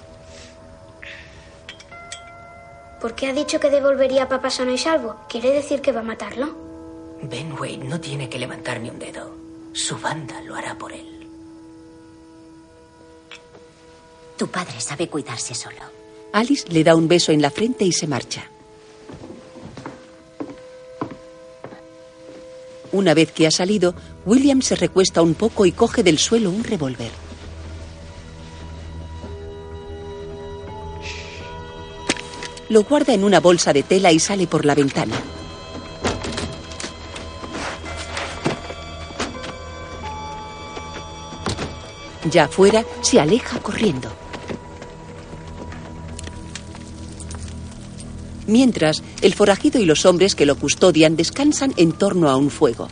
¿Por qué ha dicho que devolvería a papá sano y salvo? ¿Quiere decir que va a matarlo? Ben Wade no tiene que levantar ni un dedo. Su banda lo hará por él. Tu padre sabe cuidarse solo. Alice le da un beso en la frente y se marcha. Una vez que ha salido, William se recuesta un poco y coge del suelo un revólver. Lo guarda en una bolsa de tela y sale por la ventana. Ya afuera, se aleja corriendo. Mientras, el forajido y los hombres que lo custodian descansan en torno a un fuego.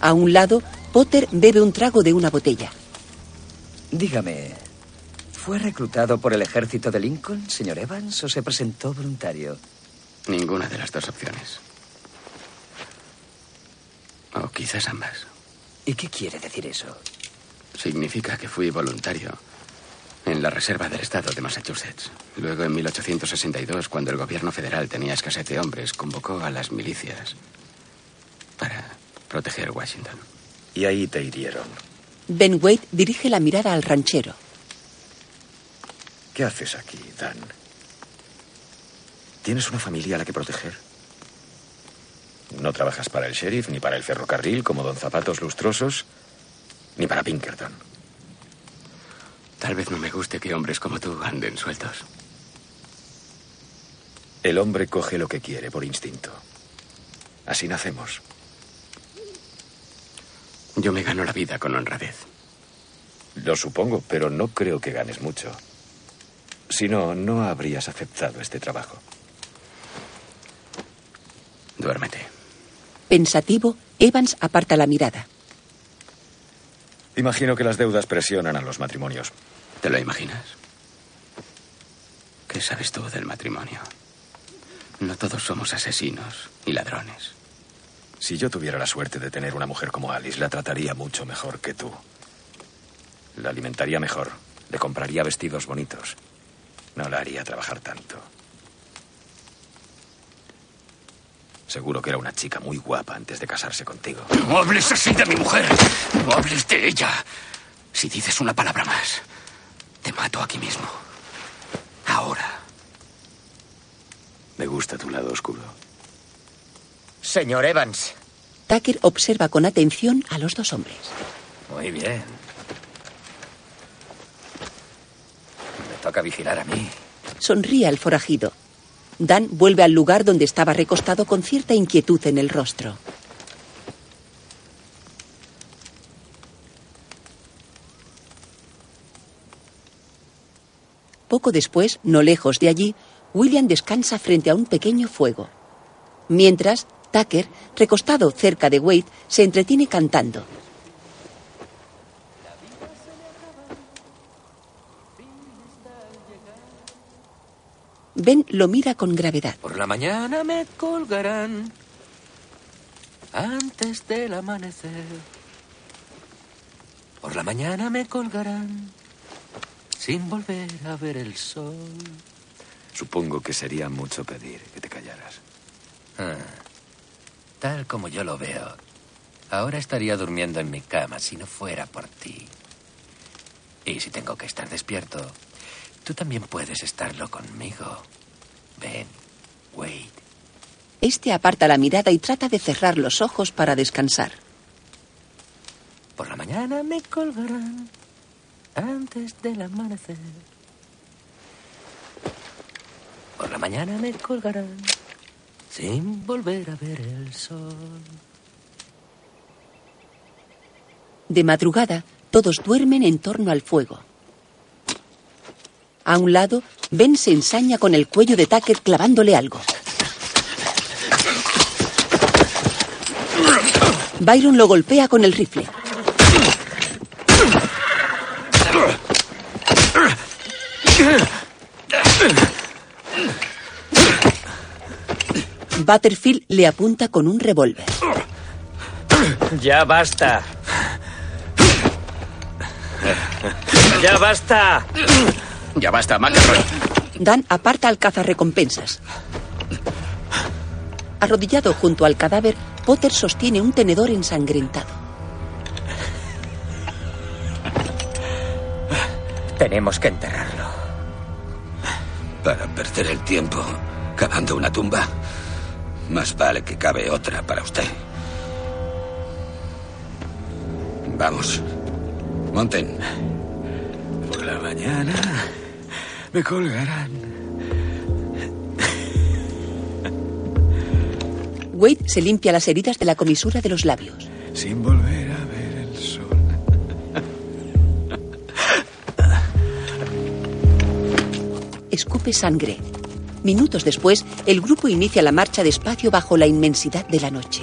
A un lado, Potter bebe un trago de una botella. Dígame, ¿fue reclutado por el ejército de Lincoln, señor Evans, o se presentó voluntario? Ninguna de las dos opciones. O quizás ambas. ¿Y qué quiere decir eso? Significa que fui voluntario En la Reserva del Estado de Massachusetts. Luego, en 1862, cuando el gobierno federal tenía escasez de hombres, convocó a las milicias para proteger Washington. Y ahí te hirieron. Ben Wade dirige la mirada al ranchero. ¿Qué haces aquí, Dan? ¿Tienes una familia a la que proteger? No trabajas para el sheriff, ni para el ferrocarril como don Zapatos Lustrosos, ni para Pinkerton. Tal vez no me guste que hombres como tú anden sueltos. El hombre coge lo que quiere por instinto. Así nacemos. Yo me gano la vida con honradez. Lo supongo, pero no creo que ganes mucho. Si no, no habrías aceptado este trabajo. Duérmete. Pensativo, Evans aparta la mirada. Imagino que las deudas presionan a los matrimonios. ¿Te lo imaginas? ¿Qué sabes tú del matrimonio? No todos somos asesinos y ladrones. Si yo tuviera la suerte de tener una mujer como Alice, la trataría mucho mejor que tú. La alimentaría mejor, le compraría vestidos bonitos. No la haría trabajar tanto. Seguro que era una chica muy guapa antes de casarse contigo. No hables así de mi mujer. No hables de ella. Si dices una palabra más, te mato aquí mismo. Ahora. Me gusta tu lado oscuro. Señor Evans. Tucker observa con atención a los dos hombres. Muy bien. Me toca vigilar a mí. Sonríe al forajido. Dan vuelve al lugar donde estaba recostado con cierta inquietud en el rostro. Poco después, no lejos de allí, William descansa frente a un pequeño fuego. Mientras, Tucker, recostado cerca de Wade, se entretiene cantando. Ben lo mira con gravedad. Por la mañana me colgarán antes del amanecer. Por la mañana me colgarán sin volver a ver el sol. Supongo que sería mucho pedir que te callaras. Ah, tal como yo lo veo, ahora estaría durmiendo en mi cama si no fuera por ti. Y si tengo que estar despierto, tú también puedes estarlo conmigo. Ben, Wade. Este aparta la mirada y trata de cerrar los ojos para descansar. Por la mañana me colgarán antes del amanecer. Por la mañana me colgarán sin volver a ver el sol. De madrugada, todos duermen en torno al fuego. A un lado, Ben se ensaña con el cuello de Tucker clavándole algo. Byron lo golpea con el rifle. Butterfield le apunta con un revólver. Ya basta. Ya basta. Ya basta, McElroy. Dan aparta al cazarrecompensas. Arrodillado junto al cadáver, Potter sostiene un tenedor ensangrentado. Tenemos que enterrarlo. Para perder el tiempo cavando una tumba, más vale que cabe otra para usted. Vamos. Monten. Por la mañana me colgarán. Wade se limpia las heridas de la comisura de los labios. Sin volver a ver el sol. Escupe sangre. Minutos después, el grupo inicia la marcha despacio bajo la inmensidad de la noche.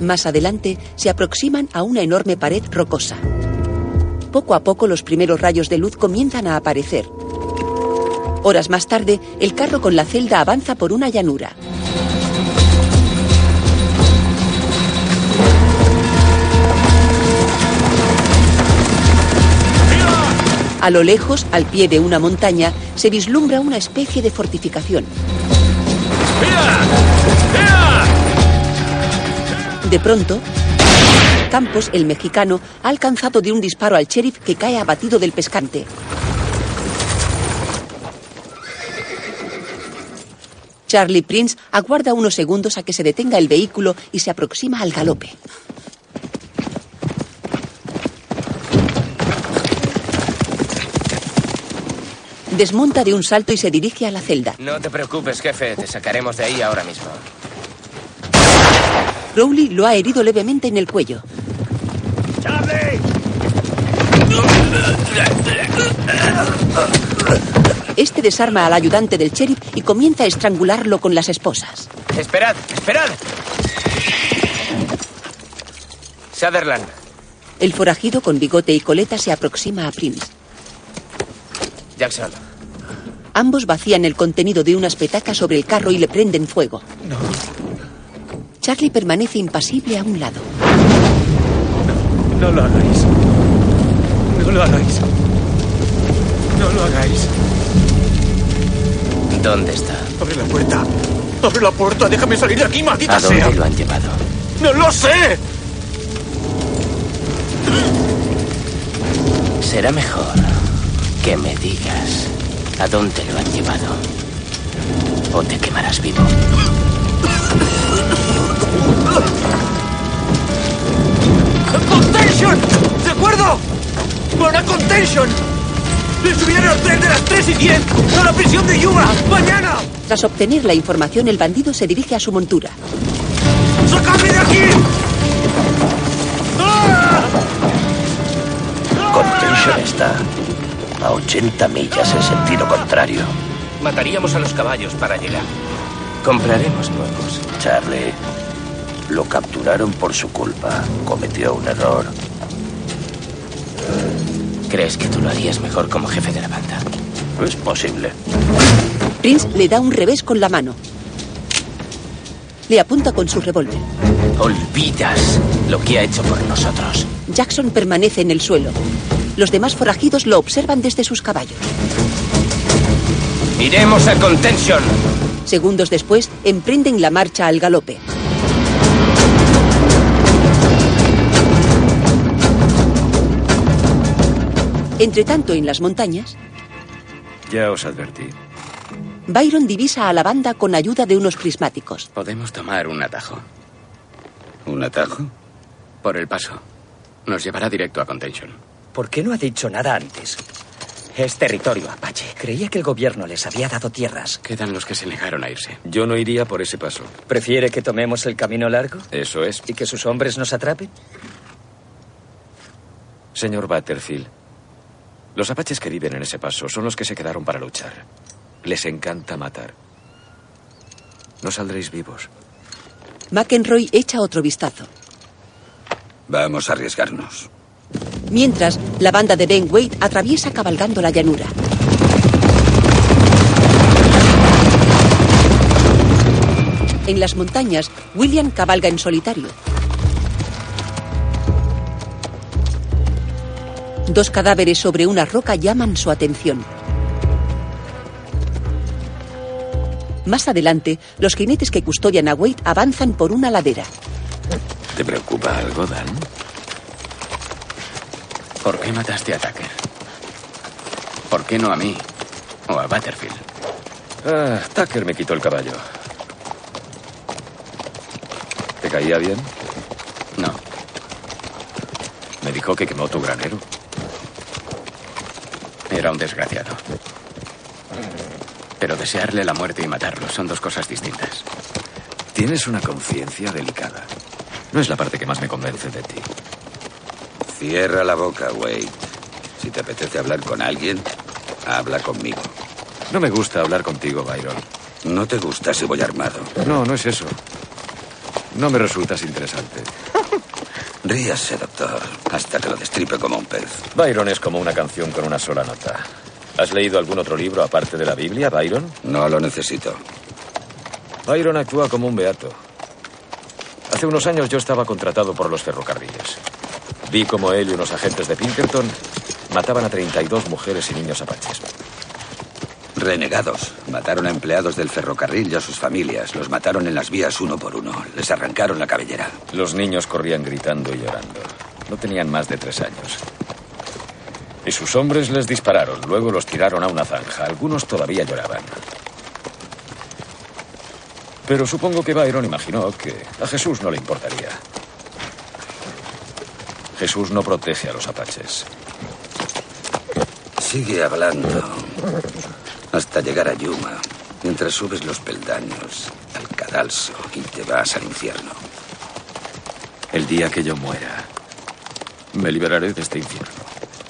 Más adelante se aproximan a una enorme pared rocosa. Poco a poco los primeros rayos de luz comienzan a aparecer. Horas más tarde, el carro con la celda avanza por una llanura. A lo lejos, al pie de una montaña, se vislumbra una especie de fortificación. De pronto, Campos, el mexicano, ha alcanzado de un disparo al sheriff que cae abatido del pescante. Charlie Prince aguarda unos segundos a que se detenga el vehículo y se aproxima al galope. Desmonta de un salto y se dirige a la celda. No te preocupes, jefe. Te sacaremos de ahí ahora mismo. Crowley lo ha herido levemente en el cuello. Este desarma al ayudante del sheriff y comienza a estrangularlo con las esposas. Esperad, esperad. Sutherland. El forajido con bigote y coleta se aproxima a Prince. Jackson. Ambos vacían el contenido de unas petacas sobre el carro y le prenden fuego. No. Charlie permanece impasible a un lado. No lo hagáis. No lo hagáis. No lo hagáis. ¿Dónde está? Abre la puerta. Abre la puerta. Déjame salir de aquí, maldita ¿A dónde sea. lo han llevado? ¡No lo sé! Será mejor que me digas a dónde lo han llevado. O te quemarás vivo. ¡Contention! ¿De acuerdo? ¡Para contention! ¡Le subieron al tren de las 3 y 10! ¡A la prisión de Yuma! ¡Mañana! Tras obtener la información, el bandido se dirige a su montura. ¡Sacadme de aquí! Contention está a 80 millas en sentido contrario. Mataríamos a los caballos para llegar. Compraremos nuevos. Charlie, lo capturaron por su culpa. Cometió un error. ¿Crees que tú lo harías mejor como jefe de la banda? Es posible. Prince le da un revés con la mano. Le apunta con su revólver. Olvidas lo que ha hecho por nosotros. Jackson permanece en el suelo. Los demás forajidos lo observan desde sus caballos. Iremos a contention. Segundos después, emprenden la marcha al galope. Entretanto, en las montañas, Ya os advertí. Byron divisa a la banda con ayuda de unos prismáticos. Podemos tomar un atajo. ¿Un atajo? Por el paso. Nos llevará directo a Contention. ¿Por qué no ha dicho nada antes? Es territorio apache. Creía que el gobierno les había dado tierras. Quedan los que se negaron a irse. Yo no iría por ese paso. ¿Prefiere que tomemos el camino largo? Eso es. ¿Y que sus hombres nos atrapen? Señor Butterfield, los apaches que viven en ese paso son los que se quedaron para luchar. Les encanta matar. No saldréis vivos. McEnroy echa otro vistazo. Vamos a arriesgarnos. Mientras, la banda de Ben Wade atraviesa cabalgando la llanura. En las montañas, William cabalga en solitario. Dos cadáveres sobre una roca llaman su atención. Más adelante, los jinetes que custodian a Wade avanzan por una ladera. ¿Te preocupa algo, Dan? ¿Por qué mataste a Tucker? ¿Por qué no a mí? O a Butterfield. Ah, Tucker me quitó el caballo. ¿Te caía bien? No. Me dijo que quemó tu granero. Era un desgraciado. Pero desearle la muerte y matarlo son dos cosas distintas. Tienes una conciencia delicada. No es la parte que más me convence de ti. Cierra la boca, Wade. Si te apetece hablar con alguien, habla conmigo. No me gusta hablar contigo, Byron. No te gusta si voy armado. No, no es eso. No me resultas interesante. Ríase, doctor, hasta que lo destripe como un pez. Byron es como una canción con una sola nota. ¿Has leído algún otro libro aparte de la Biblia, Byron? No lo necesito. Byron actúa como un beato. Hace unos años yo estaba contratado por los ferrocarriles. Vi como él y unos agentes de Pinkerton mataban a 32 mujeres y niños apaches. Renegados. Mataron a empleados del ferrocarril y a sus familias. Los mataron en las vías uno por uno. Les arrancaron la cabellera. Los niños corrían gritando y llorando. No tenían más de tres años. Y sus hombres les dispararon. Luego los tiraron a una zanja. Algunos todavía lloraban. Pero supongo que Byron imaginó que a Jesús no le importaría. Jesús no protege a los apaches. Sigue hablando hasta llegar a Yuma, mientras subes los peldaños al cadalso y te vas al infierno. El día que yo muera, me liberaré de este infierno.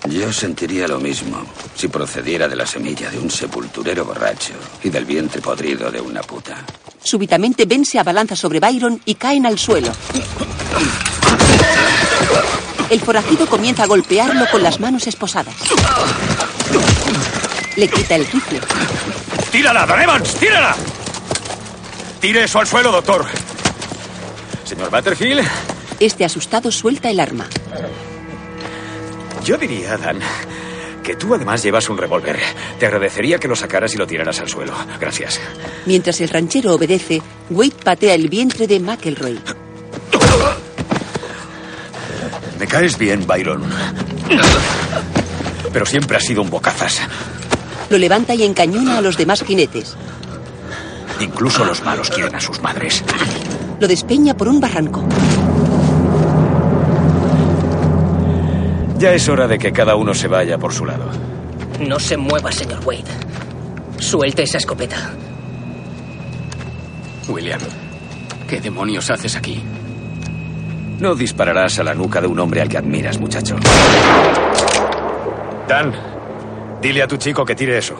Yo sentiría lo mismo si procediera de la semilla de un sepulturero borracho y del vientre podrido de una puta. Súbitamente Ben se abalanza sobre Byron y caen al suelo. El forajido comienza a golpearlo con las manos esposadas. Le quita el rifle. ¡Tírala, Don Evans! ¡Tírala! Tire eso al suelo, doctor. Señor Butterfield, Este asustado suelta el arma. yo diría, Dan, que tú además llevas un revólver. Te agradecería que lo sacaras y lo tiraras al suelo. Gracias. Mientras el ranchero obedece, Wade patea el vientre de McElroy. Me caes bien, Byron. Pero siempre has sido un bocazas. Lo levanta y encañona a los demás jinetes. Incluso los malos quieren a sus madres. Lo despeña por un barranco. Ya es hora de que cada uno se vaya por su lado. No se mueva, señor Wade. Suelte esa escopeta. William, ¿qué demonios haces aquí? No dispararás a la nuca de un hombre al que admiras, muchacho. Dan, dile a tu chico que tire eso.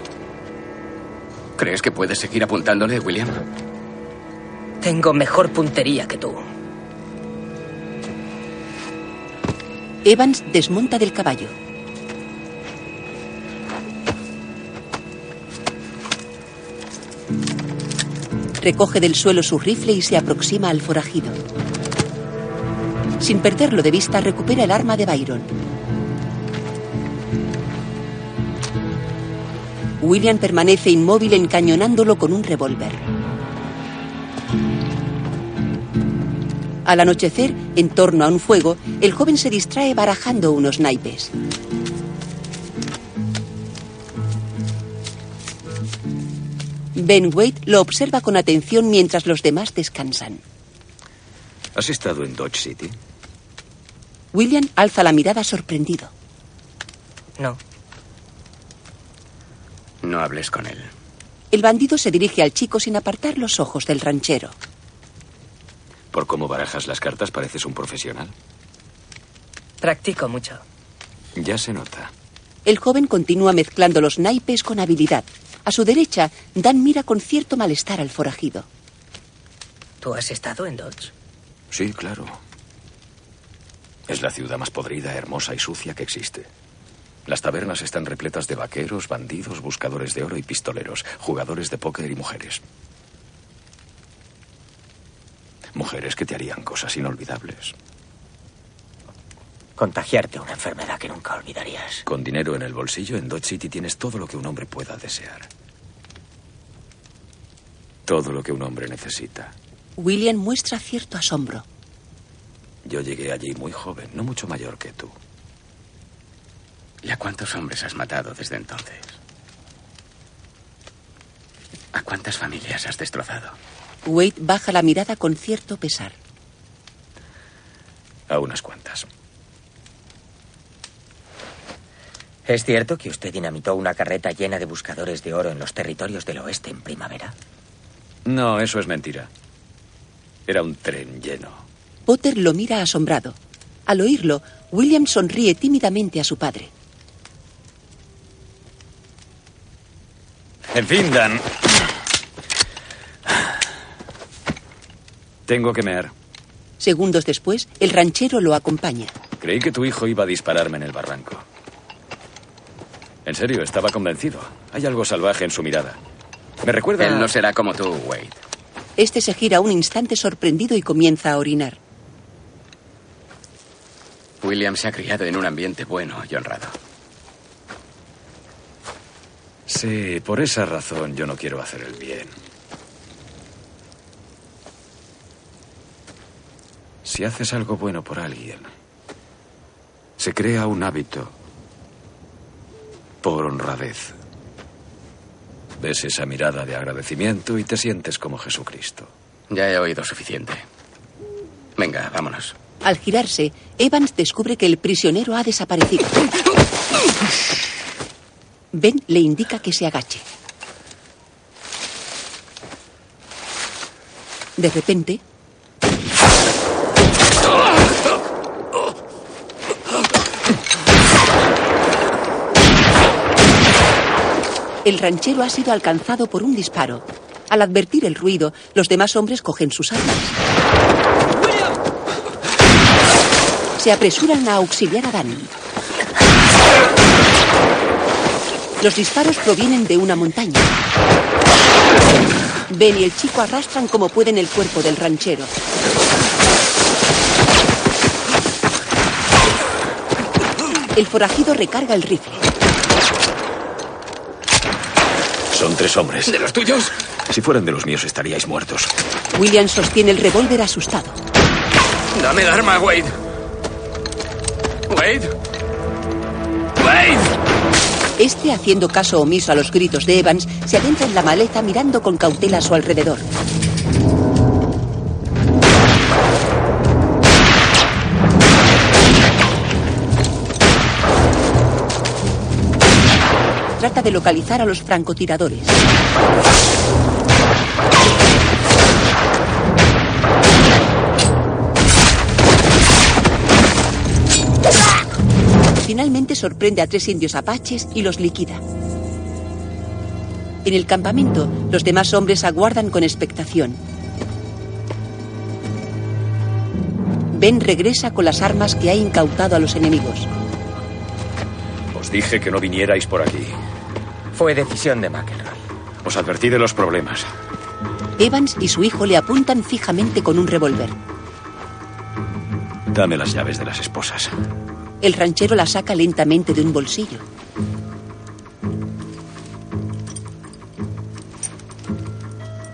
¿Crees que puedes seguir apuntándole, William? Tengo mejor puntería que tú. Evans desmonta del caballo. Recoge del suelo su rifle y se aproxima al forajido. Sin perderlo de vista, recupera el arma de Byron. William permanece inmóvil encañonándolo con un revólver. Al anochecer, en torno a un fuego, el joven se distrae barajando unos naipes. Ben Wade lo observa con atención mientras los demás descansan. ¿Has estado en Dodge City? William alza la mirada sorprendido. No. No hables con él. El bandido se dirige al chico sin apartar los ojos del ranchero. Por cómo barajas las cartas pareces un profesional. Practico mucho. Ya se nota. El joven continúa mezclando los naipes con habilidad. A su derecha, Dan mira con cierto malestar al forajido. ¿Tú has estado en Dodge? Sí, claro. Es la ciudad más podrida, hermosa y sucia que existe. Las tabernas están repletas de vaqueros, bandidos, buscadores de oro y pistoleros, jugadores de póker y mujeres. Mujeres que te harían cosas inolvidables. Contagiarte una enfermedad que nunca olvidarías. Con dinero en el bolsillo, en Dodge City tienes todo lo que un hombre pueda desear. Todo lo que un hombre necesita. William muestra cierto asombro. Yo llegué allí muy joven, no mucho mayor que tú. ¿Y a cuántos hombres has matado desde entonces? ¿A cuántas familias has destrozado? Wade baja la mirada con cierto pesar. A unas cuantas. ¿Es cierto que usted dinamitó una carreta llena de buscadores de oro en los territorios del oeste en primavera? No, eso es mentira. Era un tren lleno. Potter lo mira asombrado. Al oírlo, William sonríe tímidamente a su padre. En fin, Dan. Tengo que mear. Segundos después, el ranchero lo acompaña. Creí que tu hijo iba a dispararme en el barranco. En serio, estaba convencido. Hay algo salvaje en su mirada. Me recuerda. Él no será como tú, Wade. Este se gira un instante sorprendido y comienza a orinar. William se ha criado en un ambiente bueno y honrado. Sí, por esa razón yo no quiero hacer el bien. Si haces algo bueno por alguien, se crea un hábito por honradez. Ves esa mirada de agradecimiento y te sientes como Jesucristo. Ya he oído suficiente. Venga, vámonos. Al girarse, Evans descubre que el prisionero ha desaparecido. Ben le indica que se agache. De repente, el ranchero ha sido alcanzado por un disparo. Al advertir el ruido, los demás hombres cogen sus armas. Se apresuran a auxiliar a Dan. Los disparos provienen de una montaña. Ben y el chico arrastran como pueden el cuerpo del ranchero. El forajido recarga el rifle. Son tres hombres. ¿De los tuyos? Si fueran de los míos estaríais muertos. William sostiene el revólver asustado. Dame el arma, Wade. Wade. Wade. Este, haciendo caso omiso a los gritos de Evans, se adentra en la maleza mirando con cautela a su alrededor. Trata de localizar a los francotiradores. Finalmente sorprende a tres indios apaches y los liquida. En el campamento, los demás hombres aguardan con expectación. Ben regresa con las armas que ha incautado a los enemigos. Os dije que no vinierais por aquí. Fue decisión de McElroy. Os advertí de los problemas. Evans y su hijo le apuntan fijamente con un revólver. Dame las llaves de las esposas. El ranchero la saca lentamente de un bolsillo.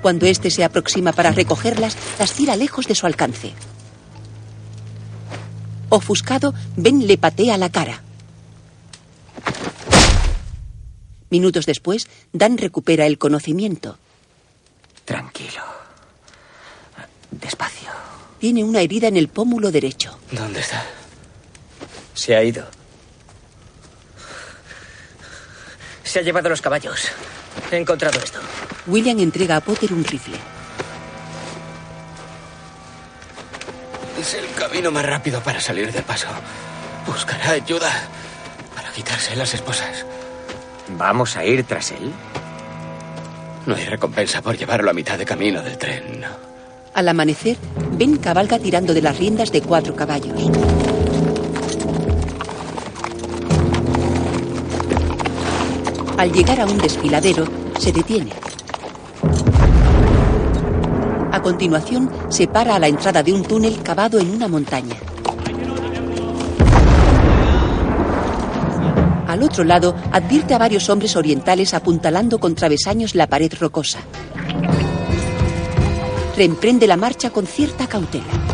Cuando éste se aproxima para recogerlas, las tira lejos de su alcance. Ofuscado, Ben le patea la cara. Minutos después, Dan recupera el conocimiento. Tranquilo. Despacio. Tiene una herida en el pómulo derecho. ¿Dónde está? Se ha ido. Se ha llevado los caballos. He encontrado esto. William entrega a Potter un rifle. Es el camino más rápido para salir del paso. Buscará ayuda para quitarse las esposas. ¿Vamos a ir tras él? No hay recompensa por llevarlo a mitad de camino del tren. no. Al amanecer, Ben cabalga tirando de las riendas de cuatro caballos. Al llegar a un desfiladero, se detiene. A continuación, se para a la entrada de un túnel cavado en una montaña. Al otro lado, advierte a varios hombres orientales apuntalando con travesaños la pared rocosa. Reemprende la marcha con cierta cautela.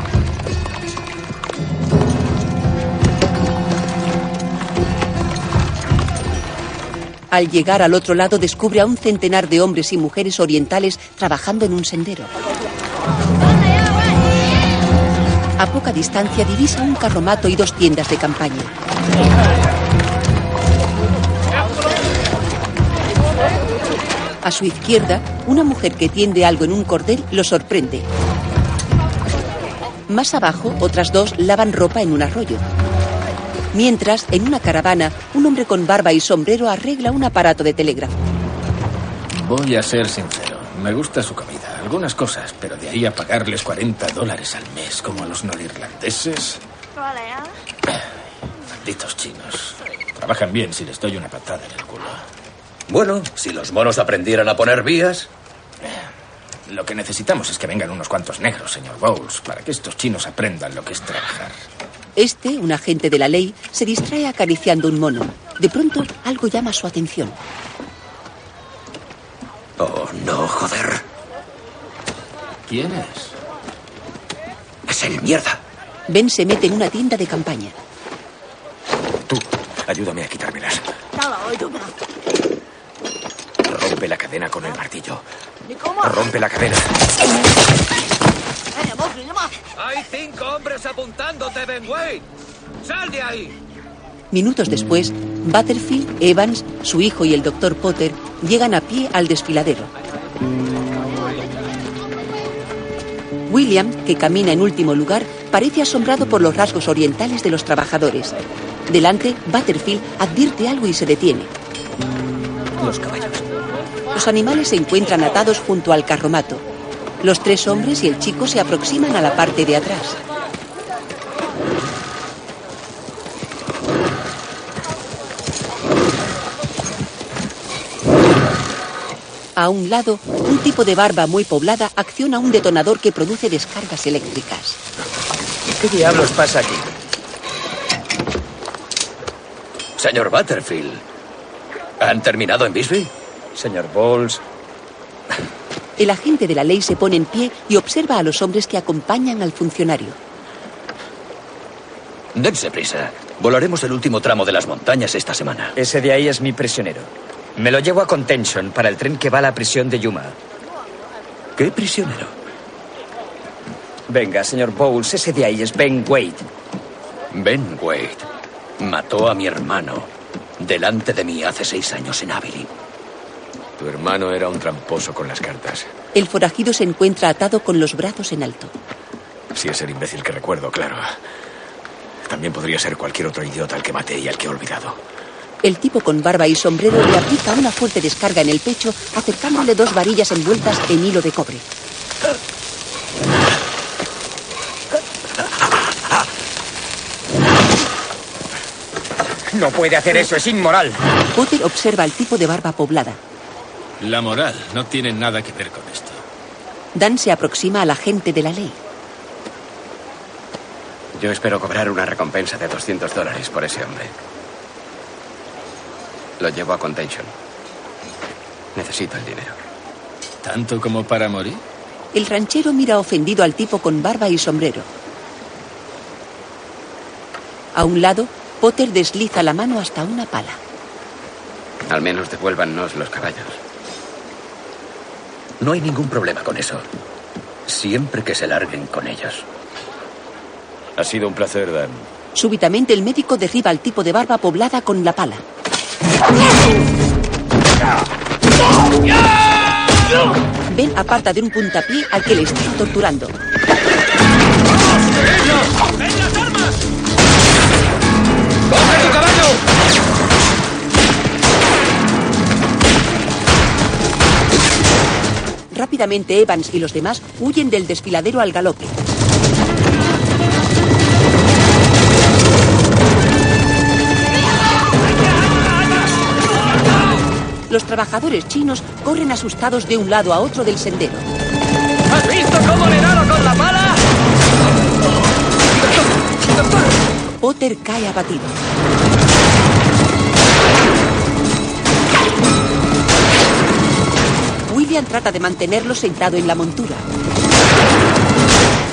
Al llegar al otro lado descubre a un centenar de hombres y mujeres orientales trabajando en un sendero. A poca distancia divisa un carromato y dos tiendas de campaña. A su izquierda, una mujer que tiende algo en un cordel lo sorprende. Más abajo, otras dos lavan ropa en un arroyo. Mientras, en una caravana, un hombre con barba y sombrero arregla un aparato de telégrafo. Voy a ser sincero. Me gusta su comida, algunas cosas, pero de ahí a pagarles 40 dólares al mes como a los norirlandeses. Malditos chinos. Trabajan bien si les doy una patada en el culo. Bueno, si los monos aprendieran a poner vías. Lo que necesitamos es que vengan unos cuantos negros, señor Bowles, para que estos chinos aprendan lo que es trabajar. Este, un agente de la ley, se distrae acariciando un mono. De pronto, algo llama su atención. Oh, no, joder. ¿Quién es? Es el mierda. Ben se mete en una tienda de campaña. Tú, ayúdame a quitármelas. Rompe la cadena con el martillo. Rompe la cadena. Hay cinco hombres apuntándote, Ben. ¡Sal de ahí! Minutos después, Butterfield, Evans, su hijo y el doctor Potter llegan a pie al desfiladero. William, que camina en último lugar, parece asombrado por los rasgos orientales de los trabajadores. Delante, Butterfield advierte algo y se detiene. Los caballos. Los animales se encuentran atados junto al carromato. Los tres hombres y el chico se aproximan a la parte de atrás. A un lado, un tipo de barba muy poblada acciona un detonador que produce descargas eléctricas. ¿Qué diablos pasa aquí? Señor Butterfield, ¿han terminado en Bisbee? Señor Bowles. El agente de la ley se pone en pie y observa a los hombres que acompañan al funcionario. Dense prisa. Volaremos el último tramo de las montañas esta semana. Ese de ahí es mi prisionero. Me lo llevo a Contention para el tren que va a la prisión de Yuma. ¿Qué prisionero? Venga, señor Bowles, ese de ahí es Ben Wade. Ben Wade mató a mi hermano delante de mí hace seis años en Abilene. Tu hermano era un tramposo con las cartas. El forajido se encuentra atado con los brazos en alto. Si es el imbécil que recuerdo, claro. También podría ser cualquier otro idiota al que maté y al que he olvidado. El tipo con barba y sombrero le aplica una fuerte descarga en el pecho, acercándole dos varillas envueltas en hilo de cobre. No puede hacer eso, es inmoral. Potter observa al tipo de barba poblada. La moral no tiene nada que ver con esto. Dan se aproxima al agente de la ley. Yo espero cobrar una recompensa de 200 dólares por ese hombre. Lo llevo a Contention. Necesito el dinero. ¿Tanto como para morir? El ranchero mira ofendido al tipo con barba y sombrero. A un lado, Potter desliza la mano hasta una pala. Al menos devuélvannos los caballos. No hay ningún problema con eso. Siempre que se larguen con ellos. Ha sido un placer, Dan. Súbitamente el médico derriba al tipo de barba poblada con la pala. Ben aparta de un puntapié al que le está torturando. Rápidamente Evans y los demás huyen del desfiladero al galope. Los trabajadores chinos corren asustados de un lado a otro del sendero. ¿Has visto cómo le dado con la pala? Potter cae abatido. Trata de mantenerlo sentado en la montura.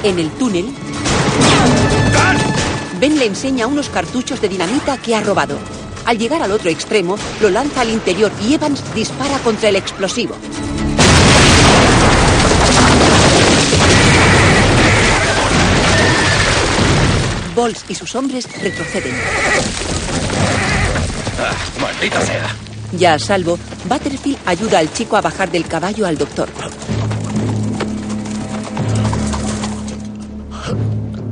En el túnel, Ben le enseña unos cartuchos de dinamita que ha robado. Al llegar al otro extremo, lo lanza al interior y Evans dispara contra el explosivo. Bols y sus hombres retroceden. Ah, ¡Maldita sea! Ya a salvo, Butterfield ayuda al chico a bajar del caballo al doctor.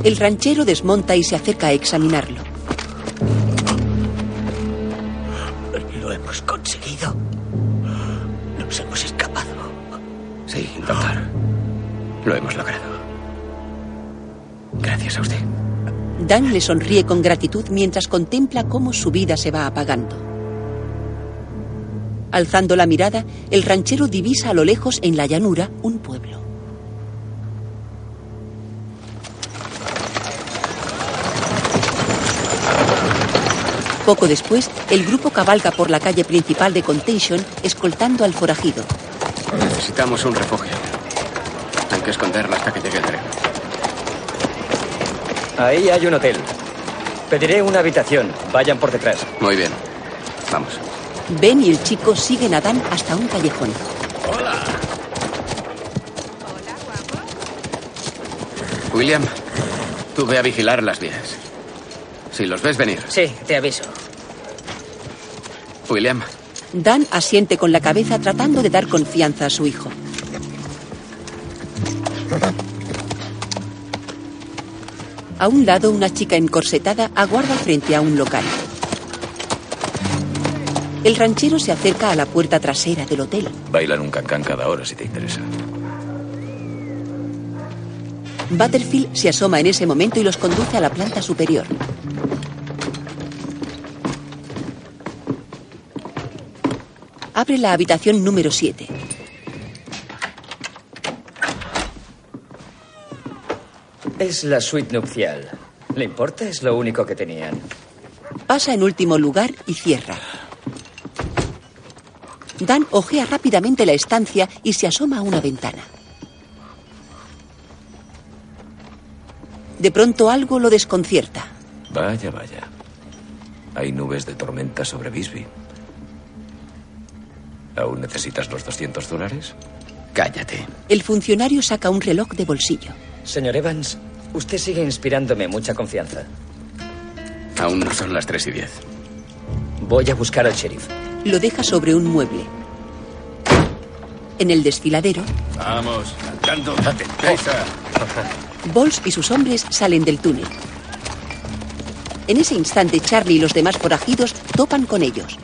El ranchero desmonta y se acerca a examinarlo. Lo hemos conseguido. Nos hemos escapado. Sí, doctor. Lo hemos logrado. Gracias a usted. Dan le sonríe con gratitud mientras contempla cómo su vida se va apagando. Alzando la mirada, el ranchero divisa a lo lejos en la llanura un pueblo. Poco después, el grupo cabalga por la calle principal de Contention escoltando al forajido. Necesitamos un refugio. Hay que esconderla hasta que llegue el tren. Ahí hay un hotel. Pediré una habitación. Vayan por detrás. Muy bien. Vamos. Ben y el chico siguen a Dan hasta un callejón. William, tú ve a vigilar las vías. Si los ves venir. Sí, te aviso. William, Dan asiente con la cabeza tratando de dar confianza a su hijo. A un lado, una chica encorsetada aguarda frente a un local. El ranchero se acerca a la puerta trasera del hotel. Bailan un cancán cada hora si te interesa. Butterfield se asoma en ese momento y los conduce a la planta superior. Abre la habitación número 7. Es la suite nupcial. ¿Le importa? Es lo único que tenían. Pasa en último lugar y cierra. Dan ojea rápidamente la estancia y se asoma a una ventana. De pronto algo lo desconcierta. Vaya, vaya. Hay nubes de tormenta sobre Bisbee. ¿Aún necesitas los 200 dólares? Cállate. El funcionario saca un reloj de bolsillo. Señor Evans, usted sigue inspirándome mucha confianza. Aún no son las 3 y 10. Voy a buscar al sheriff. Lo deja sobre un mueble. En el desfiladero, Vamos, cantando, date prisa. Bols y sus hombres salen del túnel. En ese instante, Charlie y los demás forajidos topan con ellos.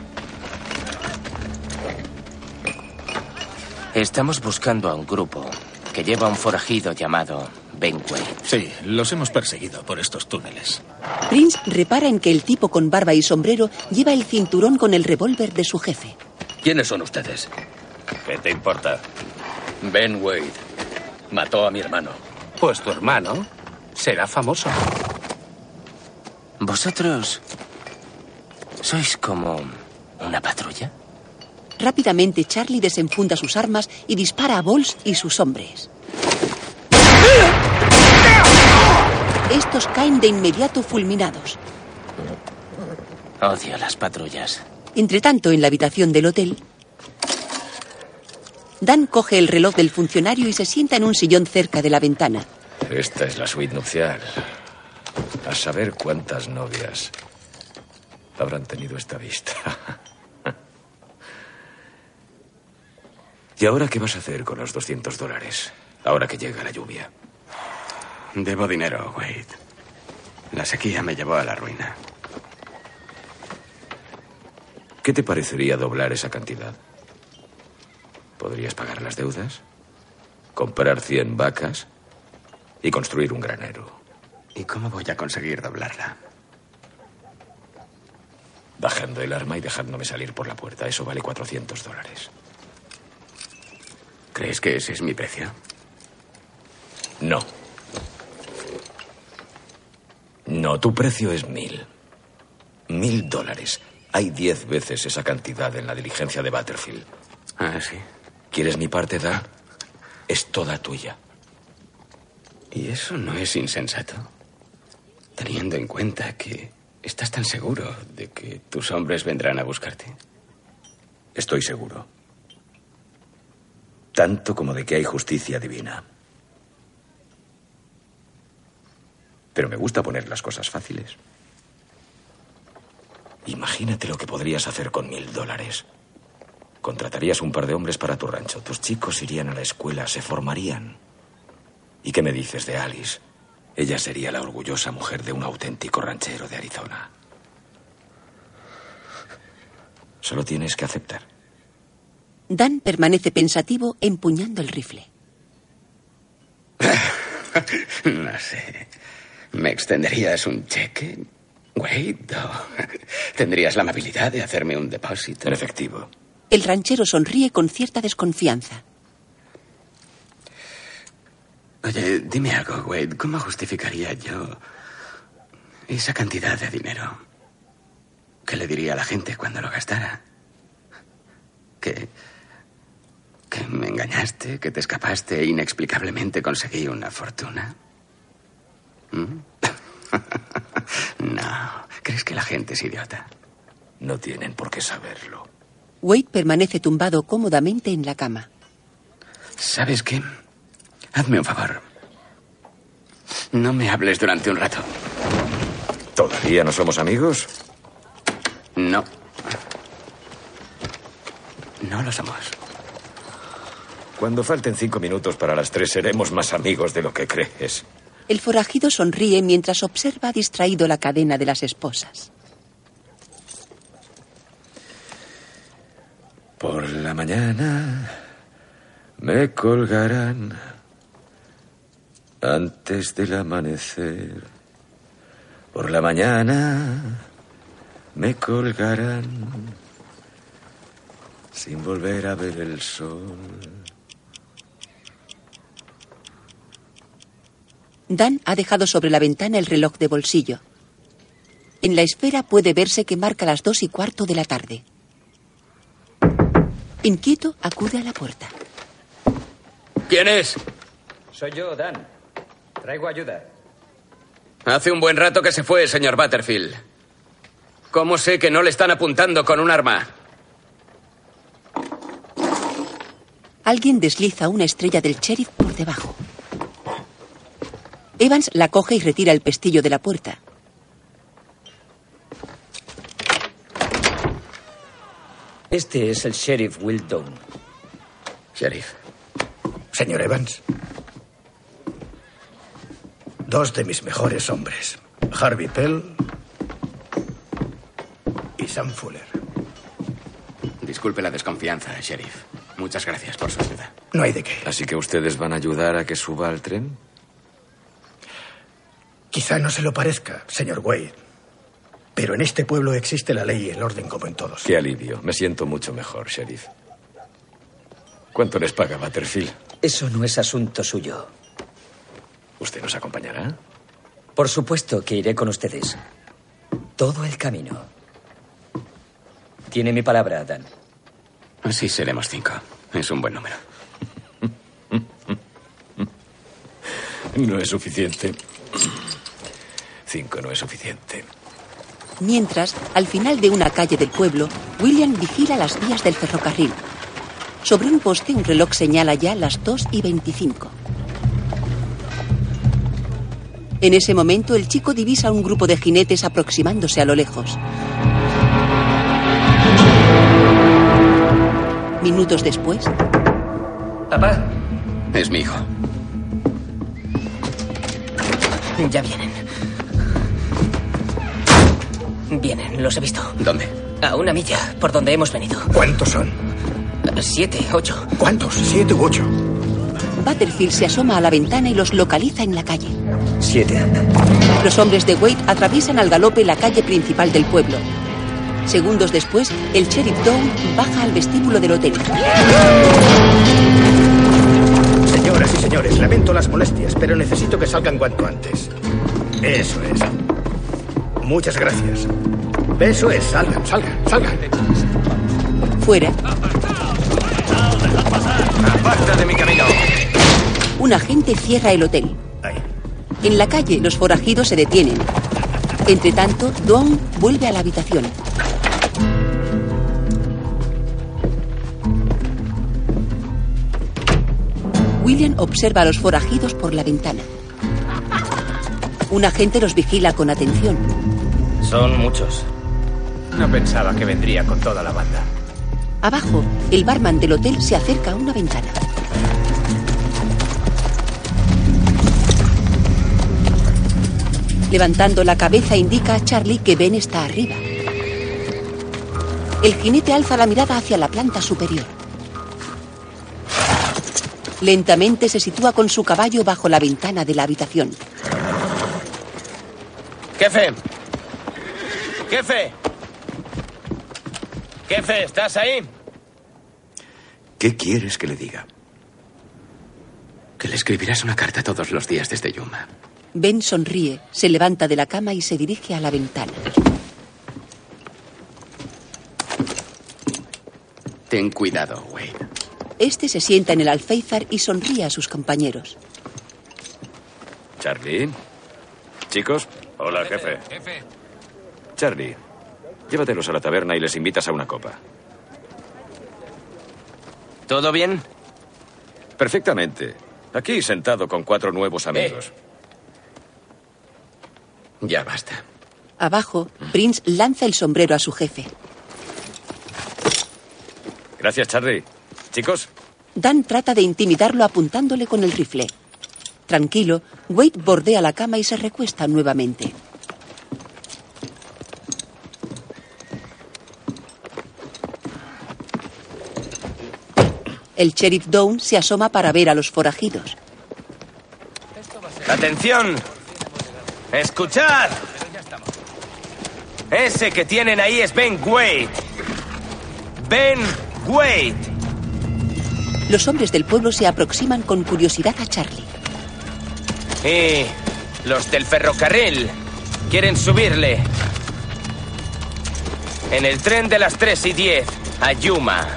Estamos buscando a un grupo que lleva a un forajido llamado Sí, los hemos perseguido por estos túneles. Prince repara en que el tipo con barba y sombrero lleva el cinturón con el revólver de su jefe. ¿Quiénes son ustedes? ¿Qué te importa? Ben Wade. Mató a mi hermano. Pues tu hermano será famoso. ¿Vosotros sois como una patrulla? Rápidamente, Charlie desenfunda sus armas y dispara a Bols y sus hombres. Estos caen de inmediato fulminados. Odio las patrullas. Entretanto, en la habitación del hotel, Dan coge el reloj del funcionario y se sienta en un sillón cerca de la ventana. Esta es la suite nupcial. A saber cuántas novias habrán tenido esta vista. ¿Y ahora qué vas a hacer con los 200 dólares? Ahora que llega la lluvia. Debo dinero, Wade. La sequía me llevó a la ruina. ¿Qué te parecería doblar esa cantidad? ¿Podrías pagar las deudas? ¿Comprar 100 vacas? Y construir un granero. ¿Y cómo voy a conseguir doblarla? Bajando el arma y dejándome salir por la puerta. Eso vale 400 dólares. ¿Crees que ese es mi precio? No. No, tu precio es mil. Mil dólares. Hay diez veces esa cantidad en la diligencia de Butterfield. Ah, sí. ¿Quieres mi parte, Dan? Es toda tuya. Y eso no es insensato. Teniendo en cuenta que estás tan seguro de que tus hombres vendrán a buscarte. Estoy seguro. Tanto como de que hay justicia divina. Pero me gusta poner las cosas fáciles. Imagínate lo que podrías hacer con mil dólares. Contratarías un par de hombres para tu rancho. Tus chicos irían a la escuela, se formarían. ¿Y qué me dices de Alice? Ella sería la orgullosa mujer de un auténtico ranchero de Arizona. Solo tienes que aceptar. Dan permanece pensativo empuñando el rifle. No sé. ¿Me extenderías un cheque? Wade, ¿O ¿Tendrías la amabilidad de hacerme un depósito? En efectivo. El ranchero sonríe con cierta desconfianza. Oye, dime algo, Wade. ¿Cómo justificaría yo esa cantidad de dinero? ¿Qué le diría a la gente cuando lo gastara? ¿Que Que me engañaste, que te escapaste e inexplicablemente conseguí una fortuna. ¿Mm? no. ¿Crees que la gente es idiota? No tienen por qué saberlo. Wade permanece tumbado cómodamente en la cama. ¿Sabes qué? Hazme un favor. No me hables durante un rato. ¿Todavía no somos amigos? No. No lo somos. Cuando falten cinco minutos para las tres, seremos más amigos de lo que crees. El forajido sonríe mientras observa distraído la cadena de las esposas. Por la mañana me colgarán antes del amanecer. Por la mañana me colgarán sin volver a ver el sol. Dan ha dejado sobre la ventana el reloj de bolsillo. En la esfera puede verse que marca las dos y cuarto de la tarde. Inquieto, acude a la puerta. ¿Quién es? Soy yo, Dan. Traigo ayuda. Hace un buen rato que se fue, señor Butterfield. ¿Cómo sé que no le están apuntando con un arma? Alguien desliza una estrella del sheriff por debajo. Evans la coge y retira el pestillo de la puerta. Este es el sheriff Will Down. Sheriff. Señor Evans. Dos de mis mejores hombres. Harvey Pell y Sam Fuller. Disculpe la desconfianza, sheriff. Muchas gracias por su ayuda. No hay de qué. Así que ustedes van a ayudar a que suba al tren. Quizá no se lo parezca, señor Wade. Pero en este pueblo existe la ley y el orden como en todos. Qué alivio. Me siento mucho mejor, sheriff. ¿Cuánto les paga Butterfield? Eso no es asunto suyo. ¿Usted nos acompañará? Por supuesto que iré con ustedes. Todo el camino. Tiene mi palabra, Dan. Así seremos cinco. Es un buen número. No es suficiente. Cinco no es suficiente. Mientras, al final de una calle del pueblo, William vigila las vías del ferrocarril. Sobre un poste, un reloj señala ya las 2 y 25. En ese momento, el chico divisa un grupo de jinetes aproximándose a lo lejos. Minutos después, Papá, Es mi hijo. ya vienen. Vienen, los he visto. ¿Dónde? A una milla, por donde hemos venido. ¿Cuántos son? Siete, ocho. ¿Cuántos? ¿Siete u ocho? Butterfield se asoma a la ventana y los localiza en la calle. Siete. Los hombres de Wade atraviesan al galope la calle principal del pueblo. Segundos después, el sheriff Down baja al vestíbulo del hotel. Señoras y señores, lamento las molestias, pero necesito que salgan cuanto antes. Eso es. Muchas gracias. Eso es, salgan, salgan, salgan. Fuera, ¡Aparta de mi camino! un agente cierra el hotel. En la calle, los forajidos se detienen. Entre tanto, Dawn vuelve a la habitación. William observa a los forajidos por la ventana. Un agente los vigila con atención. Son muchos. No pensaba que vendría con toda la banda. Abajo, el barman del hotel se acerca a una ventana. Levantando la cabeza indica a Charlie que Ben está arriba. El jinete alza la mirada hacia la planta superior. Lentamente se sitúa con su caballo bajo la ventana de la habitación. Jefe. Jefe. Jefe, ¿estás ahí? ¿Qué quieres que le diga? Que le escribirás una carta todos los días desde Yuma. Ben sonríe, se levanta de la cama y se dirige a la ventana. Ten cuidado, Wade. Este se sienta en el alféizar y sonríe a sus compañeros. Charlie. Chicos. Hola, jefe. Charlie, llévatelos a la taberna y les invitas a una copa. ¿Todo bien? Perfectamente. Aquí sentado con cuatro nuevos amigos. Ya basta. Abajo, Prince lanza el sombrero a su jefe. Gracias, Charlie. Chicos, Dan trata de intimidarlo apuntándole con el rifle. Tranquilo, Wade bordea la cama y se recuesta nuevamente. El sheriff Down se asoma para ver a los forajidos. ¡Atención! ¡Escuchad! Ese que tienen ahí es Ben Wade. Ben Wade. Los hombres del pueblo se aproximan con curiosidad a Charlie. Y los del ferrocarril quieren subirle. En el tren de las 3 y 10 a Yuma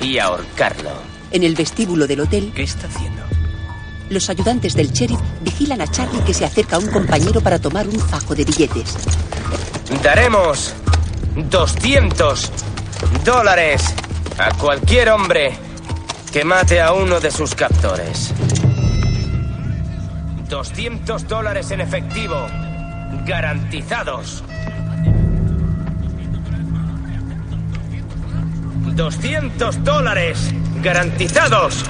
y ahorcarlo. En el vestíbulo del hotel, ¿Qué está haciendo? los ayudantes del sheriff vigilan a Charlie que se acerca a un compañero para tomar un fajo de billetes. Daremos 200 dólares a cualquier hombre que mate a uno de sus captores. 200 dólares en efectivo, garantizados. 200 dólares garantizados.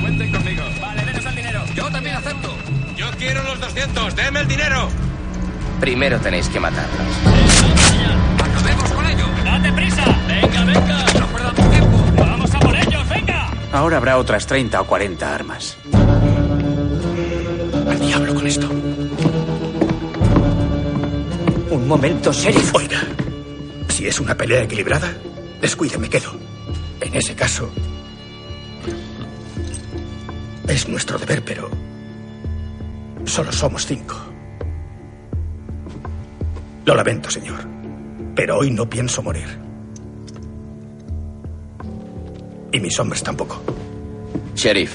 Cuenten conmigo. Vale, denos el dinero. Yo también acepto. Yo quiero los 200. Deme el dinero. Primero tenéis que matarlos. Acabemos con ello. Date prisa. Venga, venga. No perdamos tiempo. Vamos a por ellos. Venga. Ahora habrá otras 30 o 40 armas. Al diablo con esto. Un momento, sheriff. Oiga, si es una pelea equilibrada, descuide, me quedo. En ese caso, es nuestro deber, pero solo somos cinco. Lo lamento, señor, pero hoy no pienso morir. Y mis hombres tampoco. Sheriff,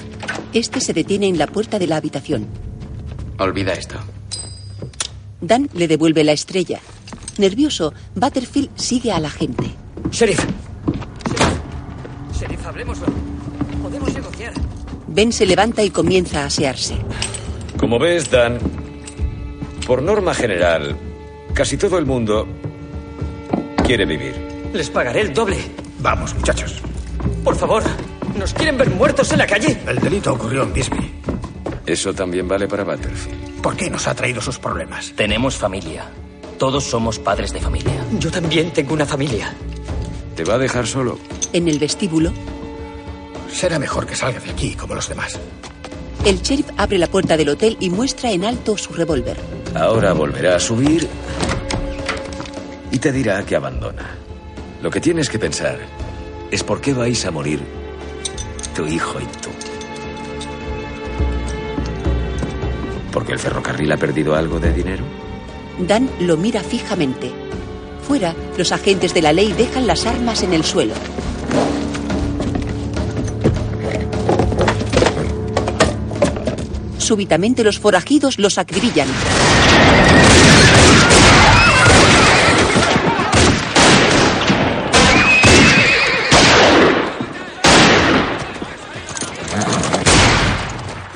Este se detiene en la puerta de la habitación. olvida esto. Dan le devuelve la estrella. Nervioso, Butterfield sigue a la gente. Sheriff. Sheriff, hablemoslo. Podemos negociar. Ben se levanta y comienza a asearse. como ves, Dan, por norma general, casi todo el mundo quiere vivir. Les pagaré el doble. Vamos, muchachos. Por favor, ¿nos quieren ver muertos en la calle? El delito ocurrió en Bisbee. Eso también vale para Battlefield. ¿Por qué nos ha traído sus problemas? Tenemos familia. Todos somos padres de familia. Yo también tengo una familia. ¿Te va a dejar solo? En el vestíbulo, Será mejor que salga de aquí como los demás. el sheriff abre la puerta del hotel y muestra en alto su revólver. Ahora volverá a subir y te dirá que abandona. Lo que tienes que pensar es por qué vais a morir tu hijo y tú. ¿Porque el ferrocarril ha perdido algo de dinero? Dan lo mira fijamente. Fuera, los agentes de la ley dejan las armas en el suelo. Súbitamente los forajidos los acribillan.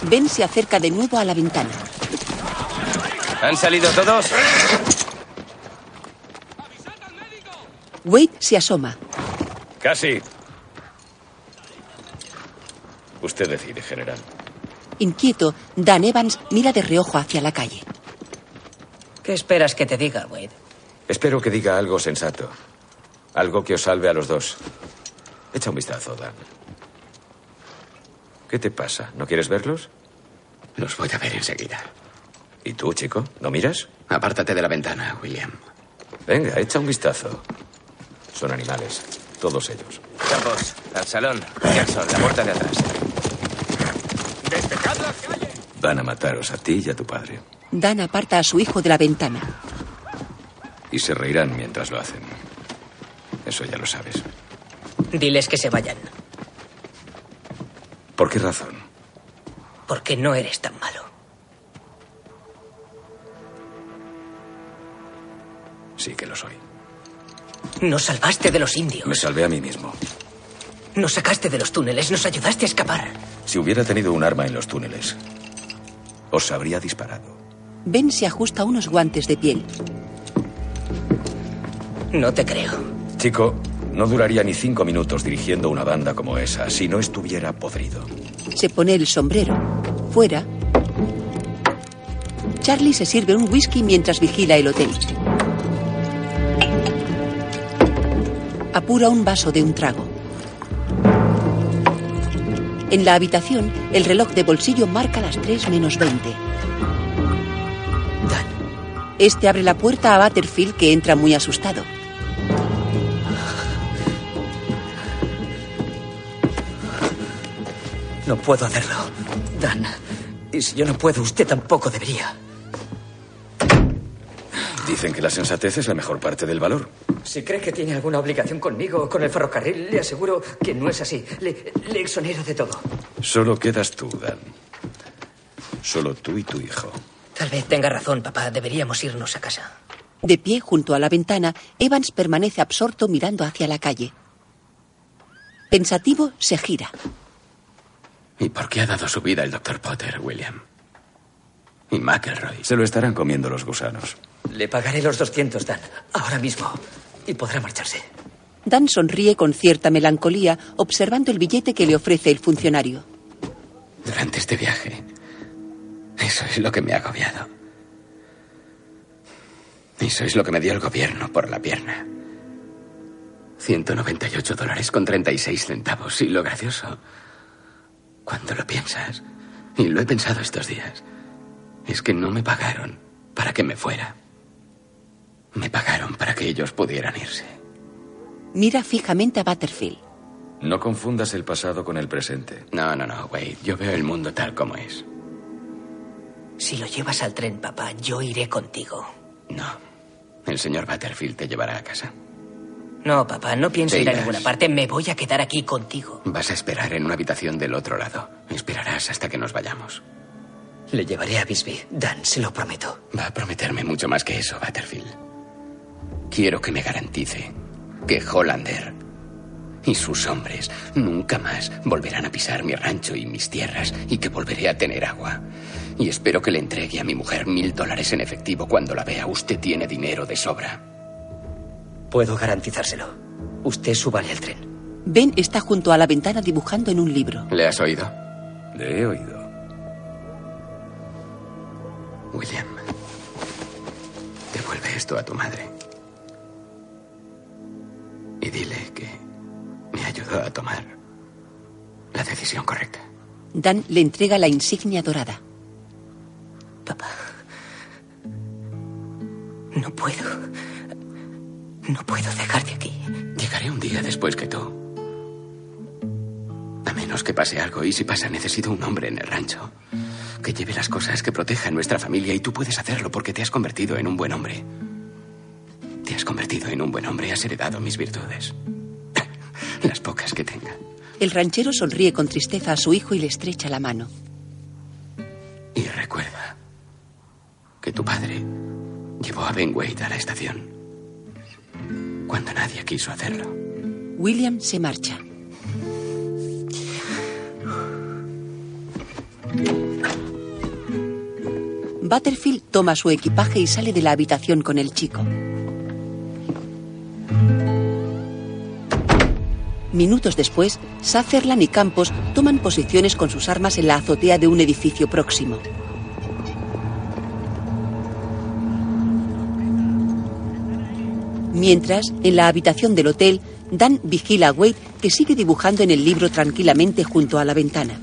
Ben se acerca de nuevo a la ventana. ¿Han salido todos? Wade se asoma. Casi. Usted decide, general. Inquieto, Dan Evans mira de reojo hacia la calle. ¿Qué esperas que te diga, Wade? Espero que diga algo sensato. Algo que os salve a los dos. Echa un vistazo, Dan. ¿Qué te pasa? ¿No quieres verlos? Los voy a ver enseguida. ¿Y tú, chico? ¿No miras? Apártate de la ventana, William. Venga, echa un vistazo. Son animales. Todos ellos. Campos, al salón. Jackson, la puerta de atrás. Van a mataros a ti y a tu padre. Dan aparta a su hijo de la ventana. Y se reirán mientras lo hacen. Eso ya lo sabes. Diles que se vayan, ¿Por qué razón? porque no eres tan malo. Sí que lo soy. Nos salvaste de los indios, Me salvé a mí mismo. nos sacaste de los túneles, nos ayudaste a escapar. Si hubiera tenido un arma en los túneles, os habría disparado. Ben se ajusta unos guantes de piel. No te creo. Chico, no duraría ni cinco minutos dirigiendo una banda como esa si no estuviera podrido. Se pone el sombrero. Fuera. Charlie se sirve un whisky mientras vigila el hotel. Apura un vaso de un trago. En la habitación, el reloj de bolsillo marca las 3 menos 20. Este abre la puerta a Butterfield que entra muy asustado. No puedo hacerlo. Dan, y si yo no puedo, usted tampoco debería. Dicen que la sensatez es la mejor parte del valor. Si cree que tiene alguna obligación conmigo o con el ferrocarril, le aseguro que no es así. Le, le exonero de todo. Solo quedas tú, Dan. Solo tú y tu hijo. Tal vez tenga razón, papá. Deberíamos irnos a casa. De pie junto a la ventana, Evans permanece absorto mirando hacia la calle. Pensativo, se gira. ¿Y por qué ha dado su vida el doctor Potter, William? Y McElroy. Se lo estarán comiendo los gusanos. Le pagaré los 200, Dan, ahora mismo. Y podrá marcharse. Dan sonríe con cierta melancolía, observando el billete que le ofrece el funcionario. Durante este viaje. Eso es lo que me ha agobiado. Eso es lo que me dio el gobierno por la pierna. 198 dólares con 36 centavos. Y lo gracioso, cuando lo piensas, y lo he pensado estos días, es que no me pagaron para que me fuera. Me pagaron para que ellos pudieran irse. Mira fijamente a Butterfield. No confundas el pasado con el presente. No, no, no, Wade. Yo veo el mundo tal como es. Si lo llevas al tren, papá, yo iré contigo. No. El señor Butterfield te llevará a casa. No, papá, no pienso ir a ninguna parte. Me voy a quedar aquí contigo. Vas a esperar en una habitación del otro lado. Esperarás hasta que nos vayamos. Le llevaré a Bisbee. Dan, se lo prometo. Va a prometerme mucho más que eso, Butterfield. Quiero que me garantice que Hollander y sus hombres nunca más volverán a pisar mi rancho y mis tierras y que volveré a tener agua. Y espero que le entregue a mi mujer mil dólares en efectivo cuando la vea. Usted tiene dinero de sobra. Puedo garantizárselo. Usted súbale al tren. Ben está junto a la ventana dibujando en un libro. ¿Le has oído? Le he oído. William, devuelve esto a tu madre. Y dile que me ayudó a tomar la decisión correcta. Dan le entrega la insignia dorada. No puedo. No puedo dejarte aquí. Llegaré un día después que tú. A menos que pase algo, y si pasa, necesito un hombre en el rancho. Que lleve las cosas, que proteja a nuestra familia, y tú puedes hacerlo porque te has convertido en un buen hombre. Te has convertido en un buen hombre, has heredado mis virtudes. Las pocas que tenga. El ranchero sonríe con tristeza a su hijo y le estrecha la mano. Y recuerda que tu padre llevó a Ben Wade a la estación cuando nadie quiso hacerlo. William se marcha. Butterfield toma su equipaje y sale de la habitación con el chico. Minutos después, Sutherland y Campos toman posiciones con sus armas en la azotea de un edificio próximo. Mientras, en la habitación del hotel, Dan vigila a Wade que sigue dibujando en el libro tranquilamente junto a la ventana.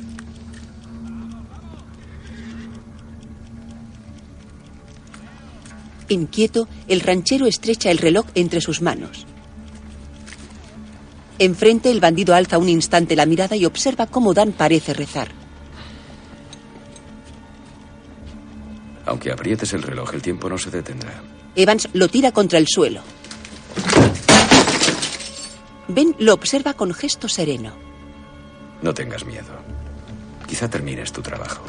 Inquieto, el ranchero estrecha el reloj entre sus manos. Enfrente, el bandido alza un instante la mirada y observa cómo Dan parece rezar. Aunque aprietes el reloj, el tiempo no se detendrá. Evans lo tira contra el suelo. Ben lo observa con gesto sereno. No tengas miedo. Quizá termines tu trabajo.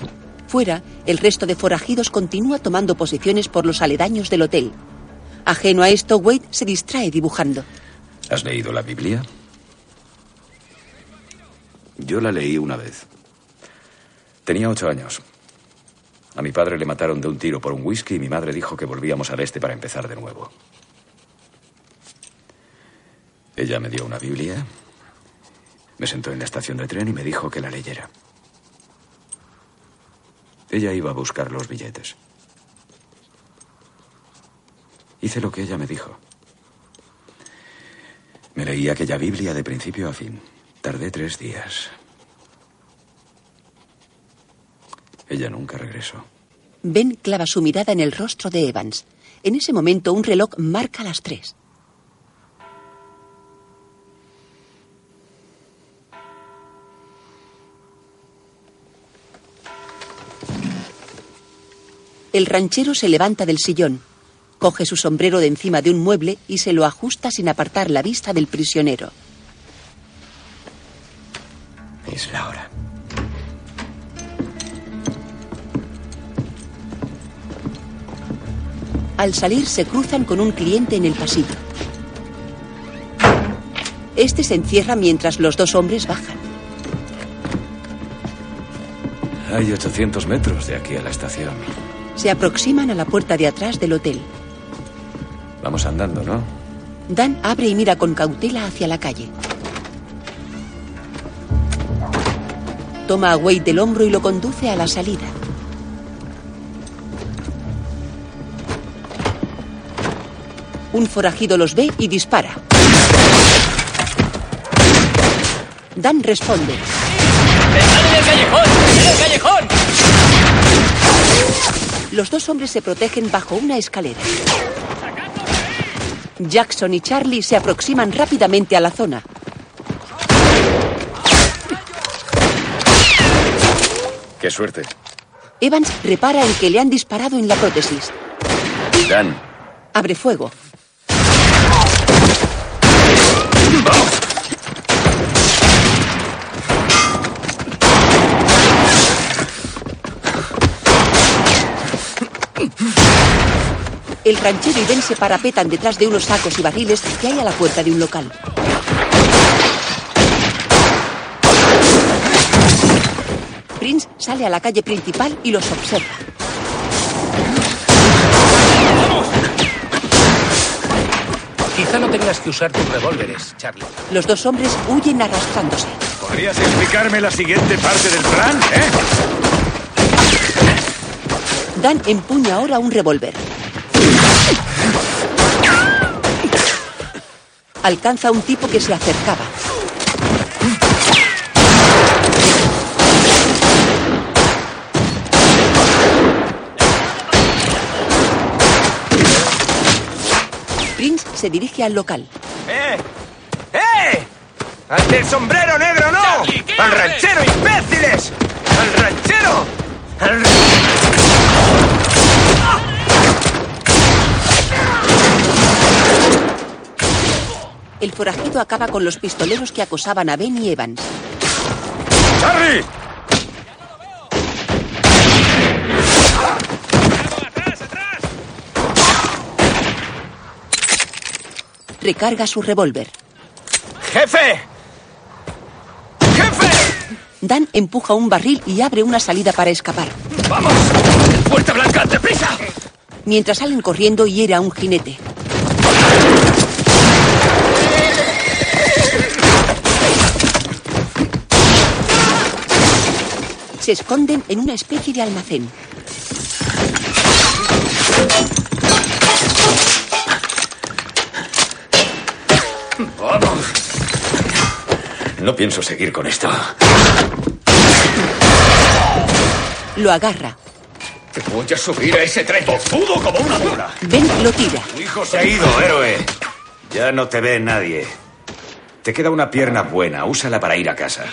Fuera, el resto de forajidos continúa tomando posiciones por los aledaños del hotel. Ajeno a esto, Wade se distrae dibujando. ¿Has leído la Biblia? Yo la leí una vez. Tenía ocho años. A mi padre le mataron de un tiro por un whisky y mi madre dijo que volvíamos al este para empezar de nuevo. Ella me dio una Biblia, me sentó en la estación de tren y me dijo que la leyera. Ella iba a buscar los billetes. Hice lo que ella me dijo. Me leí aquella Biblia de principio a fin. Tardé tres días. Ella nunca regresó. Ben clava su mirada en el rostro de Evans. En ese momento, un reloj marca las tres. El ranchero se levanta del sillón, coge su sombrero de encima de un mueble y se lo ajusta sin apartar la vista del prisionero. Es la hora. Al salir se cruzan con un cliente en el pasillo. Este se encierra mientras los dos hombres bajan. Hay 800 metros de aquí a la estación. Se aproximan a la puerta de atrás del hotel. Vamos andando, ¿no? Dan abre y mira con cautela hacia la calle. Toma a Wade del hombro y lo conduce a la salida. Un forajido los ve y dispara. Dan responde. ¡Están en el callejón! ¡En el callejón! Los dos hombres se protegen bajo una escalera. Jackson y Charlie se aproximan rápidamente a la zona. Qué suerte. Evans repara en que le han disparado en la prótesis. Dan, Abre fuego. El ranchero y Ben se parapetan detrás de unos sacos y barriles que hay a la puerta de un local. Prince sale a la calle principal y los observa. Quizá no tengas que usar tus revólveres, Charlie. Los dos hombres huyen arrastrándose. ¿Podrías explicarme la siguiente parte del plan, eh? Dan empuña ahora un revólver. Alcanza a un tipo que se acercaba. Prince se dirige al local. ¡Eh! ¡Eh! ¡Al del sombrero negro no! ¡Al ranchero, imbéciles! ¡Al ranchero! ¡Al El forajido acaba con los pistoleros que acosaban a Ben y Evans. ¡Charlie! Recarga su revólver. ¡Jefe! Dan empuja un barril y abre una salida para escapar. ¡Vamos! ¡Puerta blanca, deprisa! Mientras salen corriendo, hiere a un jinete. Se esconden en una especie de almacén. ¡Vamos! No pienso seguir con esto. Lo agarra. Te voy a subir a ese tren. Tozudo como una dura. Ben lo tira. Tu hijo Se ha ido, héroe. Ya no te ve nadie. Te queda una pierna buena. Úsala para ir a casa.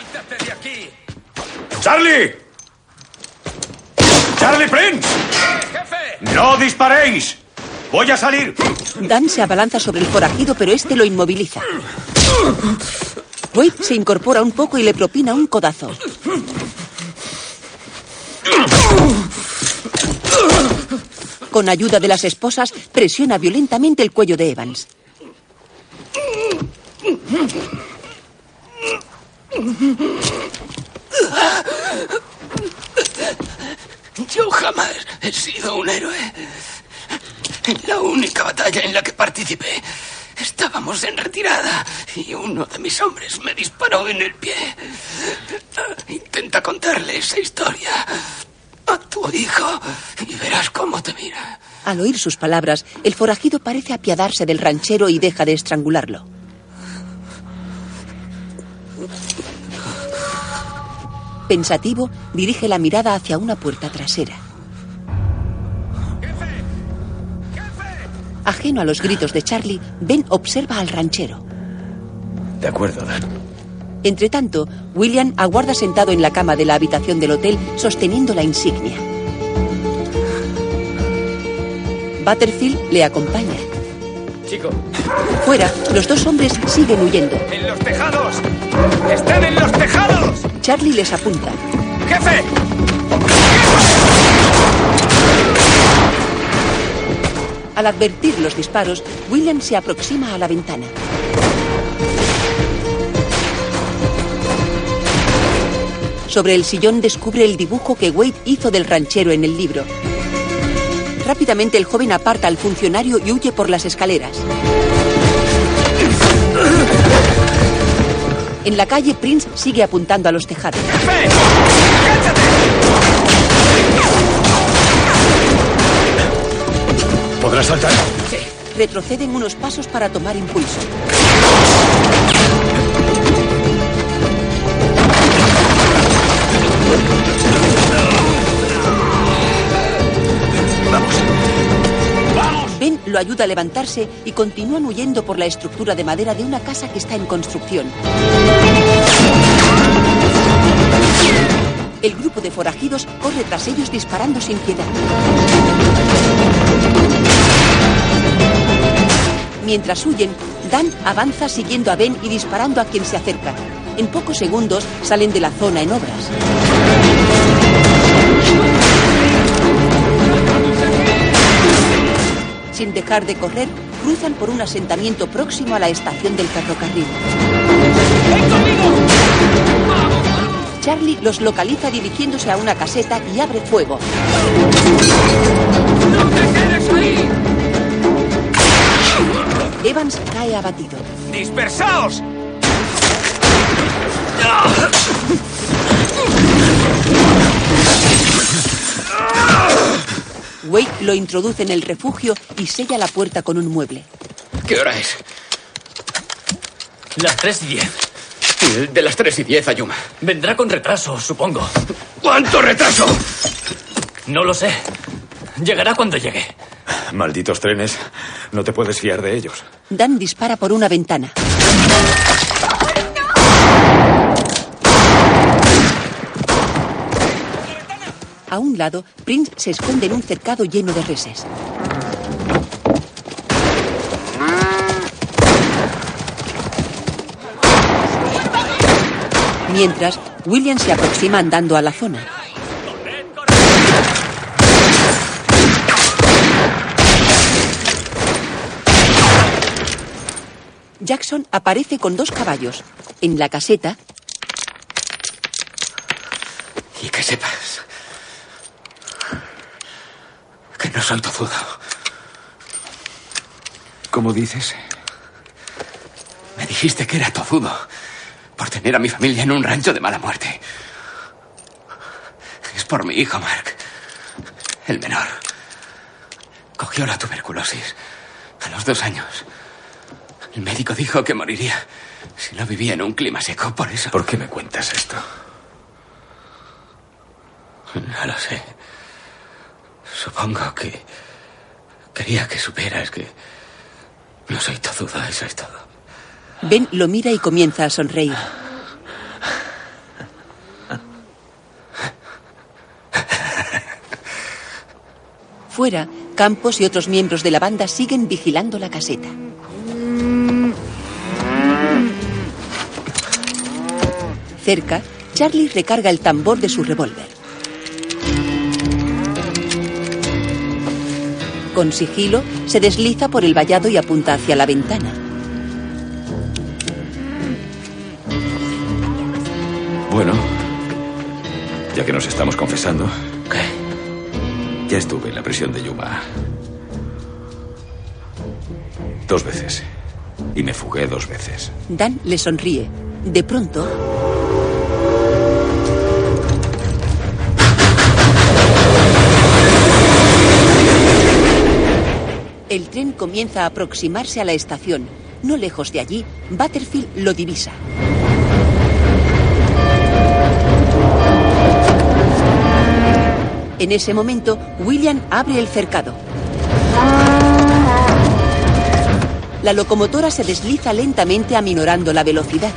¡Charlie! ¡Charlie Prince! ¡No disparéis! ¡Voy a salir! Dan se abalanza sobre el forajido, pero este lo inmoviliza. Wade se incorpora un poco y le propina un codazo. Con ayuda de las esposas, presiona violentamente el cuello de Evans. Yo jamás he sido un héroe. En la única batalla en la que participé, estábamos en retirada y uno de mis hombres me disparó en el pie. Intenta contarle esa historia a tu hijo y verás cómo te mira. Al oír sus palabras, el forajido parece apiadarse del ranchero y deja de estrangularlo. Pensativo, dirige la mirada hacia una puerta trasera. Ajeno a los gritos de Charlie, Ben observa al ranchero. De acuerdo, Dan. Entretanto, William aguarda sentado en la cama de la habitación del hotel sosteniendo la insignia. Butterfield le acompaña. Chico. Fuera, los dos hombres siguen huyendo. ¡En los tejados! ¡Están en los tejados! Charlie les apunta. ¡Jefe! Al advertir los disparos, William se aproxima a la ventana. Sobre el sillón descubre el dibujo que Wade hizo del ranchero en el libro. Rápidamente el joven aparta al funcionario y huye por las escaleras. En la calle, Prince sigue apuntando a los tejados. ¿Podrás saltar? Sí. Retroceden unos pasos para tomar impulso. Lo ayuda a levantarse y continúan huyendo por la estructura de madera de una casa que está en construcción. El grupo de forajidos corre tras ellos disparando sin piedad. Mientras huyen, Dan avanza siguiendo a Ben y disparando a quien se acerca. En pocos segundos salen de la zona en obras. Sin dejar de correr, cruzan por un asentamiento próximo a la estación del ferrocarril. Charlie los localiza dirigiéndose a una caseta y abre fuego. Evans cae abatido. ¡Dispersaos! Wade lo introduce en el refugio y sella la puerta con un mueble. ¿Qué hora es? Las 3 y 10. El de las 3 y 10, Ayuma. Vendrá con retraso, supongo. ¿Cuánto retraso? No lo sé. Llegará cuando llegue. Malditos trenes. No te puedes fiar de ellos. Dan dispara por una ventana. A un lado, Prince se esconde en un cercado lleno de reses. Mientras, William se aproxima andando a la zona. Jackson aparece con dos caballos. En la caseta, Y que sepas que no soy tozudo. ¿Cómo dices? Me dijiste que era tozudo por tener a mi familia en un rancho de mala muerte. Es por mi hijo, Mark. El menor. Cogió la tuberculosis a los dos años. El médico dijo que moriría si no vivía en un clima seco, por eso. ¿Por qué me cuentas esto? No lo sé. Supongo que quería que supieras que no soy tozudo, eso es todo. Ben lo mira y comienza a sonreír. Fuera, Campos y otros miembros de la banda siguen vigilando la caseta. Cerca, Charlie recarga el tambor de su revólver. Con sigilo, se desliza por el vallado y apunta hacia la ventana. Bueno, ya que nos estamos confesando. Ya estuve en la prisión de Yuma. Dos veces. Y me fugué dos veces. Dan le sonríe. De pronto, el tren comienza a aproximarse a la estación. No lejos de allí, Butterfield lo divisa. En ese momento, William abre el cercado. La locomotora se desliza lentamente aminorando la velocidad.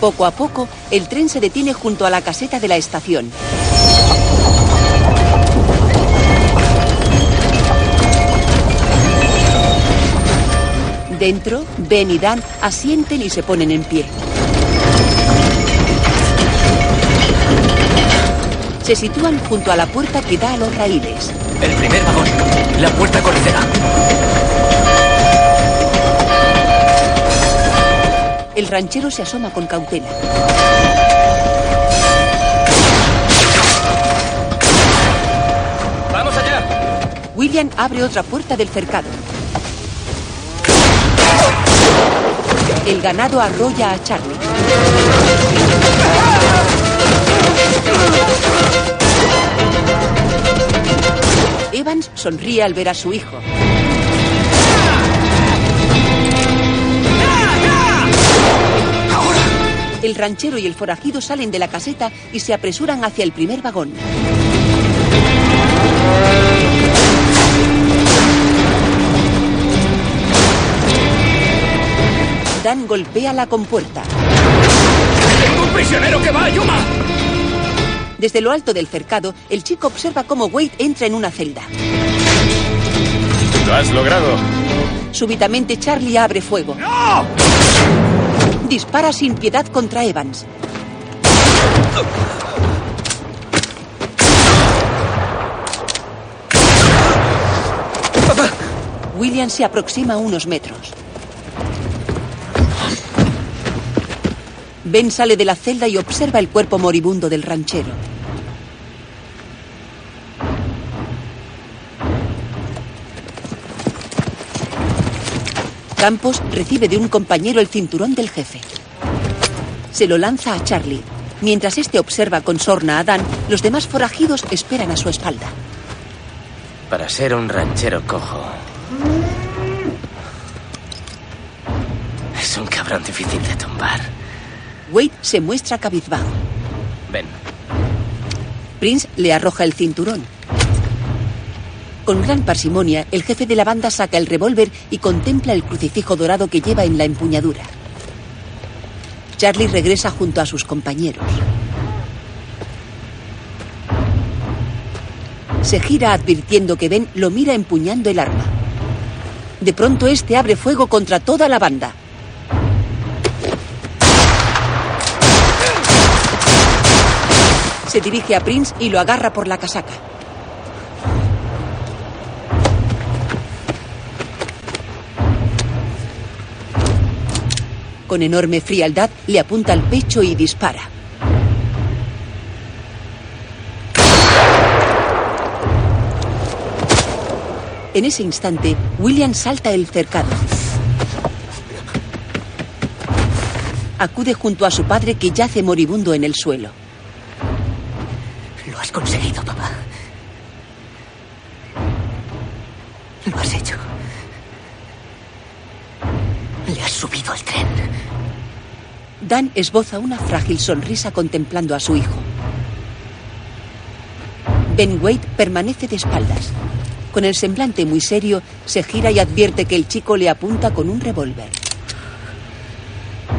Poco a poco, el tren se detiene junto a la caseta de la estación. Dentro, Ben y Dan asienten y se ponen en pie. Se sitúan junto a la puerta que da a los raíles. El primer vagón. La puerta corredera. El ranchero se asoma con cautela. ¡Vamos allá! William abre otra puerta del cercado. El ganado arrolla a Charlie. Evans sonríe al ver a su hijo. El ranchero y el forajido salen de la caseta y se apresuran hacia el primer vagón. Dan golpea la compuerta. ¡Tengo un prisionero que va a Yuma! Desde lo alto del cercado, el chico observa cómo Wade entra en una celda. Lo has logrado. Súbitamente Charlie abre fuego. Dispara sin piedad contra Evans. William se aproxima unos metros. Ben sale de la celda y observa el cuerpo moribundo del ranchero. Campos recibe de un compañero el cinturón del jefe. Se lo lanza a Charlie. Mientras este observa con sorna a Dan, los demás forajidos esperan a su espalda. Para ser un ranchero cojo. Es un cabrón difícil de tumbar. Wade se muestra cabizbajo. Ven. Prince le arroja el cinturón. Con gran parsimonia, el jefe de la banda saca el revólver y contempla el crucifijo dorado que lleva en la empuñadura. Charlie regresa junto a sus compañeros. Se gira advirtiendo que Ben lo mira empuñando el arma. De pronto este abre fuego contra toda la banda. Se dirige a Prince y lo agarra por la casaca. Con enorme frialdad le apunta al pecho y dispara. En ese instante, William salta el cercado. Acude junto a su padre que yace moribundo en el suelo. Lo has conseguido, papá. Lo has hecho. Dan esboza una frágil sonrisa contemplando a su hijo. Ben Wade permanece de espaldas. Con el semblante muy serio, se gira y advierte que el chico le apunta con un revólver.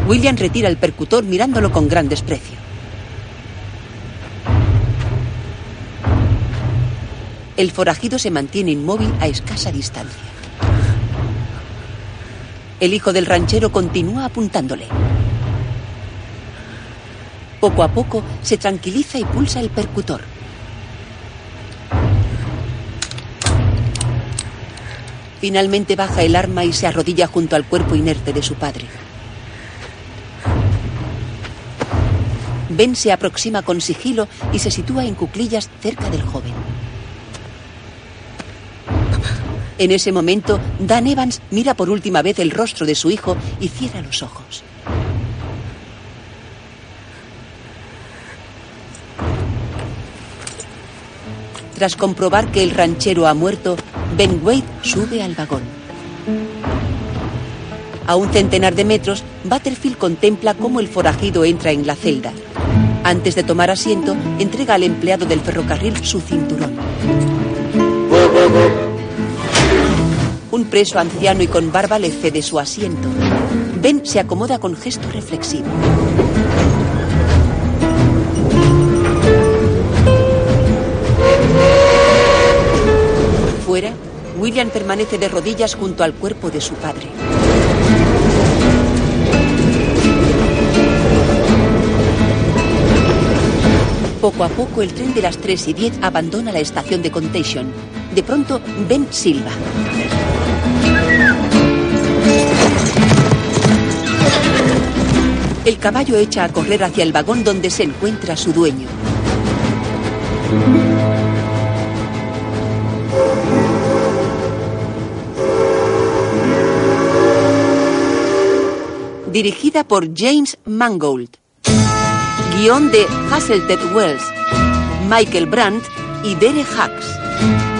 William retira el percutor mirándolo con gran desprecio. El forajido se mantiene inmóvil a escasa distancia. El hijo del ranchero continúa apuntándole. Poco a poco se tranquiliza y pulsa el percutor. Finalmente baja el arma y se arrodilla junto al cuerpo inerte de su padre. Ben se aproxima con sigilo y se sitúa en cuclillas cerca del joven. En ese momento, Dan Evans mira por última vez el rostro de su hijo y cierra los ojos. Tras comprobar que el ranchero ha muerto, Ben Wade sube al vagón. A un centenar de metros, Butterfield contempla cómo el forajido entra en la celda. Antes de tomar asiento, entrega al empleado del ferrocarril su cinturón. Un preso anciano y con barba le cede su asiento. Ben se acomoda con gesto reflexivo. Fuera, William permanece de rodillas junto al cuerpo de su padre. Poco a poco el tren de las 3 y 10 abandona la estación de Contation. De pronto, Ben silba. El caballo echa a correr hacia el vagón donde se encuentra su dueño. Dirigida por James Mangold. Guión de Hasselted Wells, Michael Brandt y Dere Hacks.